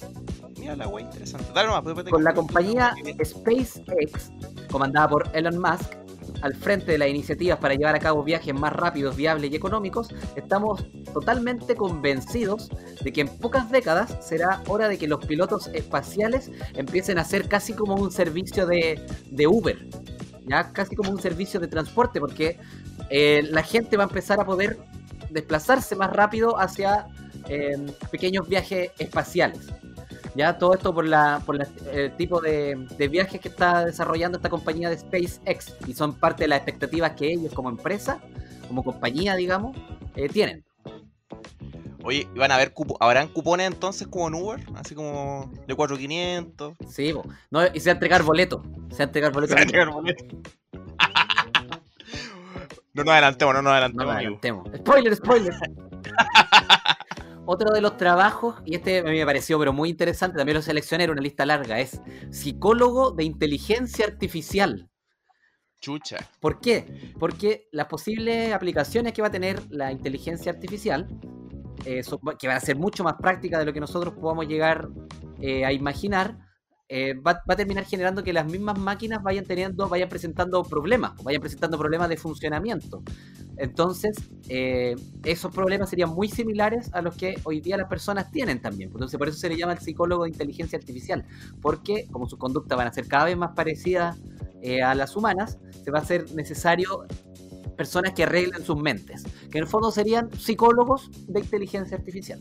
mira la wea interesante. Dale nomás, después te Con la compañía SpaceX, comandada por Elon Musk, al frente de las iniciativas para llevar a cabo viajes más rápidos, viables y económicos, estamos totalmente convencidos de que en pocas décadas será hora de que los pilotos espaciales empiecen a ser casi como un servicio de, Uber, ya casi como un servicio de transporte, porque eh, la gente va a empezar a poder desplazarse más rápido hacia eh, pequeños viajes espaciales. Ya todo esto por la por la- el tipo de, de viajes que está desarrollando esta compañía de SpaceX y son parte de las expectativas que ellos como empresa, como compañía, digamos, eh, tienen. Oye, ¿van a haber cupo- ¿habrán cupones entonces como en Uber? Así como de 4500. Sí, po. No, y se va a entregar boleto. Se va a entregar boleto. Se va a entregar boleto. No nos adelantemos, no nos No adelantemos, nos amigo. adelantemos. Spoiler, spoiler. Otro de los trabajos, y este a mí me pareció pero muy interesante, también lo seleccioné, era una lista larga, es psicólogo de inteligencia artificial. Chucha. ¿Por qué? Porque las posibles aplicaciones que va a tener la inteligencia artificial, eh, son- que van a ser mucho más prácticas de lo que nosotros podamos llegar eh, a imaginar, eh, va, a terminar generando que las mismas máquinas vayan teniendo, vayan presentando problemas, vayan presentando problemas de funcionamiento. Entonces, eh, esos problemas serían muy similares a los que hoy día las personas tienen también. Entonces, por eso se le llama el psicólogo de inteligencia artificial, porque como sus conductas van a ser cada vez más parecidas eh, a las humanas, se va a ser necesario personas que arreglen sus mentes, que en el fondo serían psicólogos de inteligencia artificial.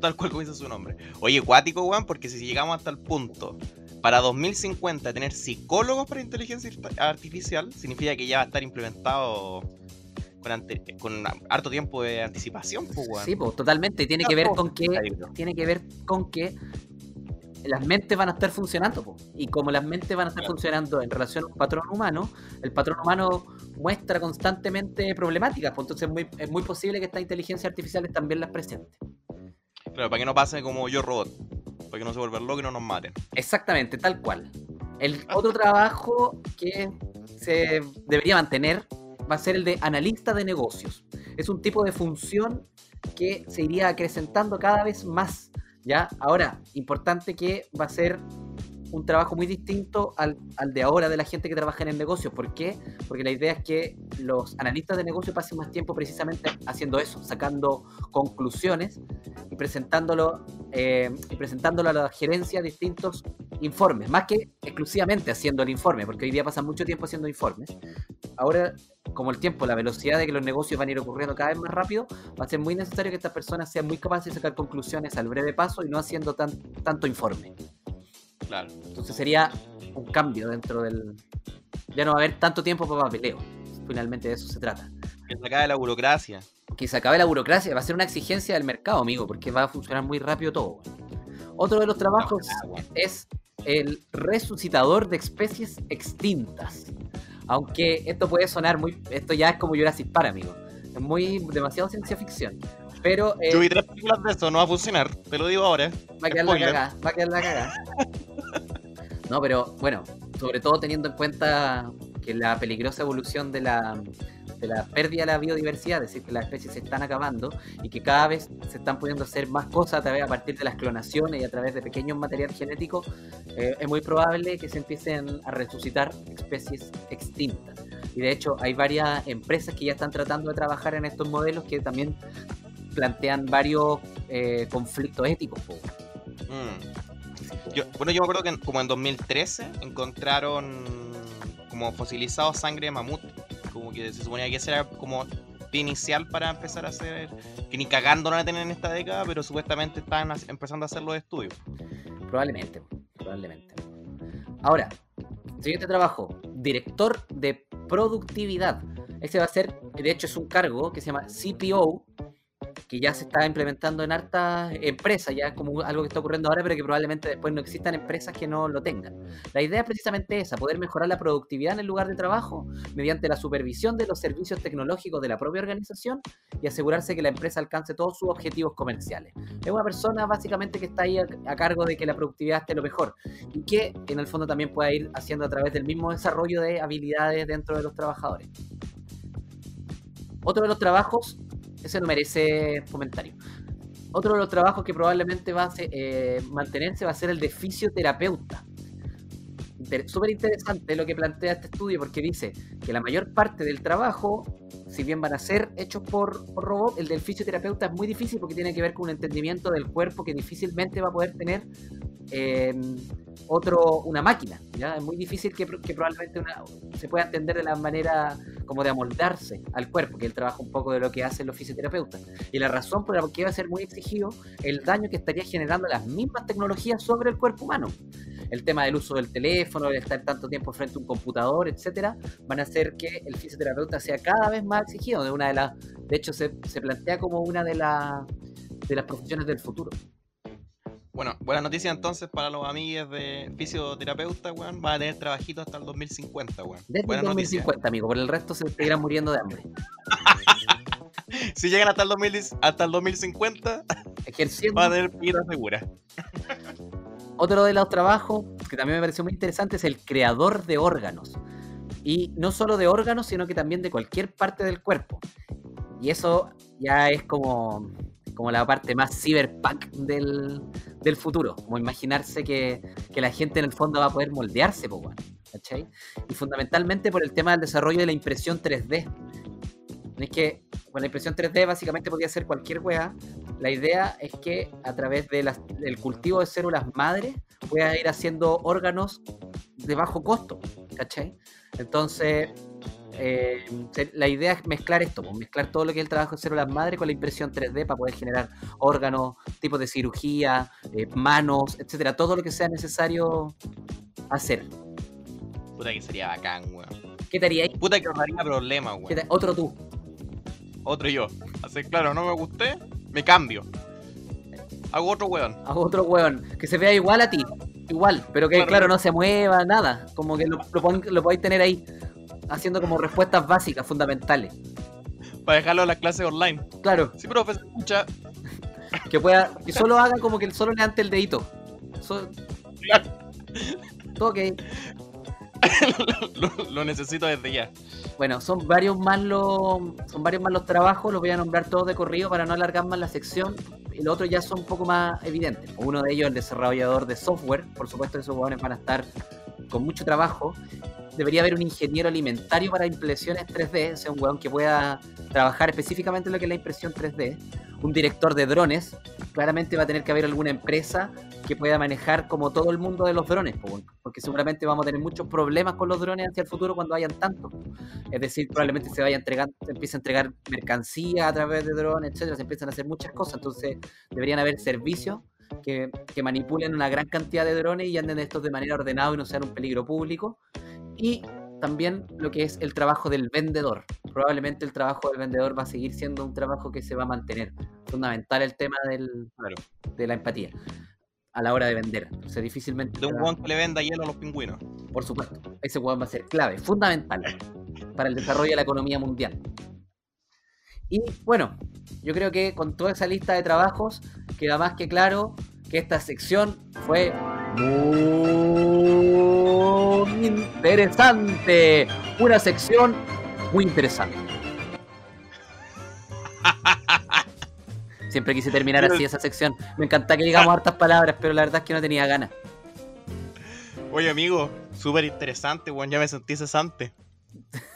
Tal cual como dice su nombre. Oye, cuático, weón, porque si llegamos hasta el punto para 2050 tener psicólogos para inteligencia art- artificial, significa que ya va a estar implementado con, ante- con harto tiempo de anticipación, pues, weón. Sí, pues totalmente. Tiene que ver con que tiene que ver con que las mentes van a estar funcionando, po. y como las mentes van a estar Claro. funcionando en relación a un patrón humano, el patrón humano muestra constantemente problemáticas, pues entonces es muy, es muy posible que estas inteligencias artificiales también las presenten. Claro, para que no pase como yo robot. Para que no se vuelvan locos y no nos maten. Exactamente, tal cual. El otro trabajo que se debería mantener va a ser el de analista de negocios. Es un tipo de función que se iría acrecentando cada vez más. ¿ya? Ahora, importante que va a ser un trabajo muy distinto al, al de ahora de la gente que trabaja en el negocio. ¿Por qué? Porque la idea es que los analistas de negocio pasen más tiempo precisamente haciendo eso, sacando conclusiones y presentándolo, eh, y presentándolo a la gerencia distintos informes, más que exclusivamente haciendo el informe, porque hoy día pasan mucho tiempo haciendo informes. Ahora, como el tiempo, la velocidad de que los negocios van a ir ocurriendo cada vez más rápido, va a ser muy necesario que estas personas sean muy capaces de sacar conclusiones al breve paso y no haciendo tan, tanto informe. Claro. Entonces sería un cambio dentro del... Ya no va a haber tanto tiempo para papeleo. Finalmente de eso se trata. Que se acabe la burocracia. Que se acabe la burocracia, va a ser una exigencia del mercado, amigo, porque va a funcionar muy rápido todo. Otro de los trabajos es el resucitador de especies extintas. Aunque esto puede sonar muy... Esto ya es como Jurassic Park, amigo. Es muy demasiado ciencia ficción. Pero eh, Yo vi tres películas de eso, no va a funcionar. Te lo digo ahora. va a quedar la cagada, va a quedar la cagada. No, pero bueno, sobre todo teniendo en cuenta que la peligrosa evolución de la, de la pérdida de la biodiversidad, es decir, que las especies se están acabando y que cada vez se están pudiendo hacer más cosas a, través, a partir de las clonaciones y a través de pequeños material genético, eh, es muy probable que se empiecen a resucitar especies extintas. Y de hecho hay varias empresas que ya están tratando de trabajar en estos modelos que también plantean varios eh, conflictos éticos. Mm. Yo- bueno, yo me acuerdo que en- como en 2013 encontraron como fosilizado sangre de mamut. Como que se suponía que ese era como inicial para empezar a hacer. Que ni cagando no van a tener en esta década, pero supuestamente están empezando a hacer los estudios. Probablemente, probablemente. Ahora, siguiente trabajo, director de productividad. Ese va a ser, de hecho es un cargo que se llama CPO, que ya se está implementando en hartas empresas, ya como algo que está ocurriendo ahora, pero que probablemente después no existan empresas que no lo tengan. La idea es precisamente esa, poder mejorar la productividad en el lugar de trabajo mediante la supervisión de los servicios tecnológicos de la propia organización y asegurarse que la empresa alcance todos sus objetivos comerciales. Es una persona básicamente que está ahí a, a cargo de que la productividad esté lo mejor y que en el fondo también pueda ir haciendo a través del mismo desarrollo de habilidades dentro de los trabajadores. Otro de los trabajos, ese no merece comentario. Otro de los trabajos que probablemente va a ser, eh, mantenerse va a ser el de fisioterapeuta. Inter- Súper interesante lo que plantea este estudio porque dice que la mayor parte del trabajo, si bien van a ser hechos por, por robot, el del fisioterapeuta es muy difícil porque tiene que ver con un entendimiento del cuerpo que difícilmente va a poder tener eh, otro, una máquina. ¿ya? Es muy difícil que, que probablemente una- se pueda entender de la manera como de amoldarse al cuerpo, que él trabaja un poco de lo que hacen los fisioterapeutas. Y la razón por la que va a ser muy exigido el daño que estaría generando las mismas tecnologías sobre el cuerpo humano. El tema del uso del teléfono, el estar tanto tiempo frente a un computador, etcétera, van a hacer que el fisioterapeuta sea cada vez más exigido. De, una de, las, de hecho, se, se plantea como una de, las de las profesiones del futuro. Bueno, buena noticia entonces para los amigues de fisioterapeuta, weón. Van a tener trabajito hasta el 2050, weón. Desde Buena el noticia. 2050, amigo. Por el resto se seguirán muriendo de hambre. Si llegan hasta el, 2010 hasta el 2050, Ejerciendo. van a tener vida segura. Otro de los trabajos que también me pareció muy interesante es el creador de órganos. Y no solo de órganos, sino que también de cualquier parte del cuerpo. Y eso ya es como, como la parte más cyberpunk del, del futuro. Como imaginarse que, que la gente en el fondo va a poder moldearse, ¿cachai? Y fundamentalmente por el tema del desarrollo de la impresión 3D. Es que con la impresión 3D básicamente podía ser cualquier weá. La idea es que a través de las- del cultivo de células madre pueda ir haciendo órganos de bajo costo, ¿cachai? Entonces, eh, la idea es mezclar esto, pues, mezclar todo lo que es el trabajo de células madre con la impresión 3D para poder generar órganos, tipos de cirugía, eh, manos, etcétera, todo lo que sea necesario hacer. Puta que sería bacán, weón. ¿Qué te haría ahí? Puta que ahorraría problemas, ¿Qué weón. Otro tú. Otro yo. Así claro, no me gusté, me cambio. Hago otro weón. a otro weón que se vea igual a ti, igual, pero que Claro. claro, no se mueva, nada, como que lo, lo, lo podéis tener ahí, haciendo como respuestas básicas, fundamentales. Para dejarlo en las clases online. Claro, Sí, profe, escucha. que pueda, que solo haga como que solo levante el dedito. So- todo ok. lo, lo necesito desde ya. Bueno, son varios más los son varios más los trabajos, los voy a nombrar todos de corrido para no alargar más la sección. Y los otros ya son un poco más evidentes. Uno de ellos el desarrollador de software, por supuesto esos hueones van a estar con mucho trabajo. Debería haber un ingeniero alimentario para impresiones 3D, o sea, un hueón que pueda trabajar específicamente en lo que es la impresión 3D. Un director de drones, claramente va a tener que haber alguna empresa que pueda manejar como todo el mundo de los drones, po, weón, porque seguramente vamos a tener muchos problemas con los drones hacia el futuro cuando hayan tantos. Es decir, probablemente se vaya a entregar, se empiece a entregar mercancía a través de drones, etcétera, se empiezan a hacer muchas cosas, entonces deberían haber servicios que, que manipulen una gran cantidad de drones y anden estos de manera ordenada y no sean un peligro público. Y también lo que es el trabajo del vendedor. Probablemente el trabajo del vendedor va a seguir siendo un trabajo que se va a mantener. Fundamental el tema del, Claro. de la empatía a la hora de vender. O sea, difícilmente... De un que le venda hielo a los pingüinos. por supuesto. Ese weón va a ser clave, fundamental para el desarrollo de la economía mundial. Y bueno, yo creo que con toda esa lista de trabajos queda más que claro que esta sección fue muy interesante. Una sección muy interesante. Siempre quise terminar así esa sección. Me encanta que digamos hartas palabras, pero la verdad es que no tenía ganas. Oye, amigo, súper interesante, weón. Ya me sentí cesante.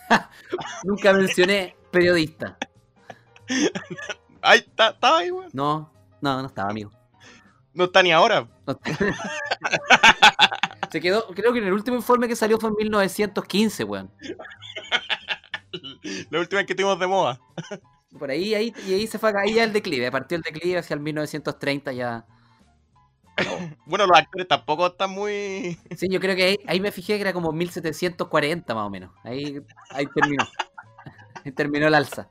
Nunca mencioné periodista. Ay, está, estaba ahí, weón. No, no, no estaba, amigo. No está ni ahora. No- Se quedó, creo que en el último informe que salió fue en 1915, weón. La última vez que tuvimos de moda. Por ahí, ahí, y ahí se fue, ahí ya el declive, partió el declive hacia el 1930 ya. Bueno, los actores tampoco están muy. Sí, yo creo que ahí, ahí me fijé que era como 1740 más o menos. Ahí, ahí terminó. Ahí terminó el alza.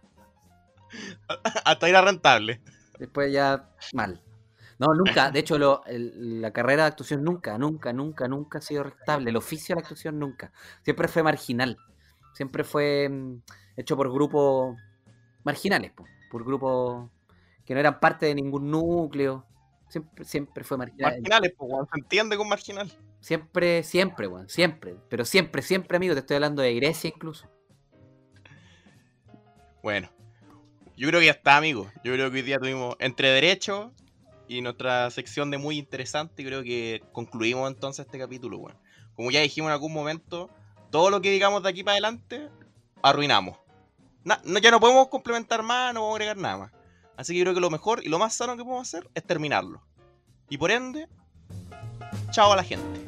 Hasta era rentable. Después ya mal. No, nunca. De hecho, lo- el- la carrera de actuación nunca, nunca, nunca, nunca ha sido rentable. El oficio de la actuación nunca. Siempre fue marginal. Siempre fue mm, hecho por grupos marginales, po, por grupos que no eran parte de ningún núcleo. Siempre, siempre fue marginal. Marginales, pues. Se entiende con marginal. Siempre, siempre, weón. Siempre. Pero siempre, siempre, amigo. Te estoy hablando de Grecia incluso. Bueno, yo creo que ya está, amigo. Yo creo que hoy día tuvimos entre derecho y nuestra sección de muy interesante. Creo que concluimos entonces este capítulo, weón. Como ya dijimos en algún momento, todo lo que digamos de aquí para adelante, arruinamos. Na- ya no podemos complementar más, no a agregar nada más. Así que creo que lo mejor y lo más sano que podemos hacer es terminarlo. Y por ende, chao a la gente.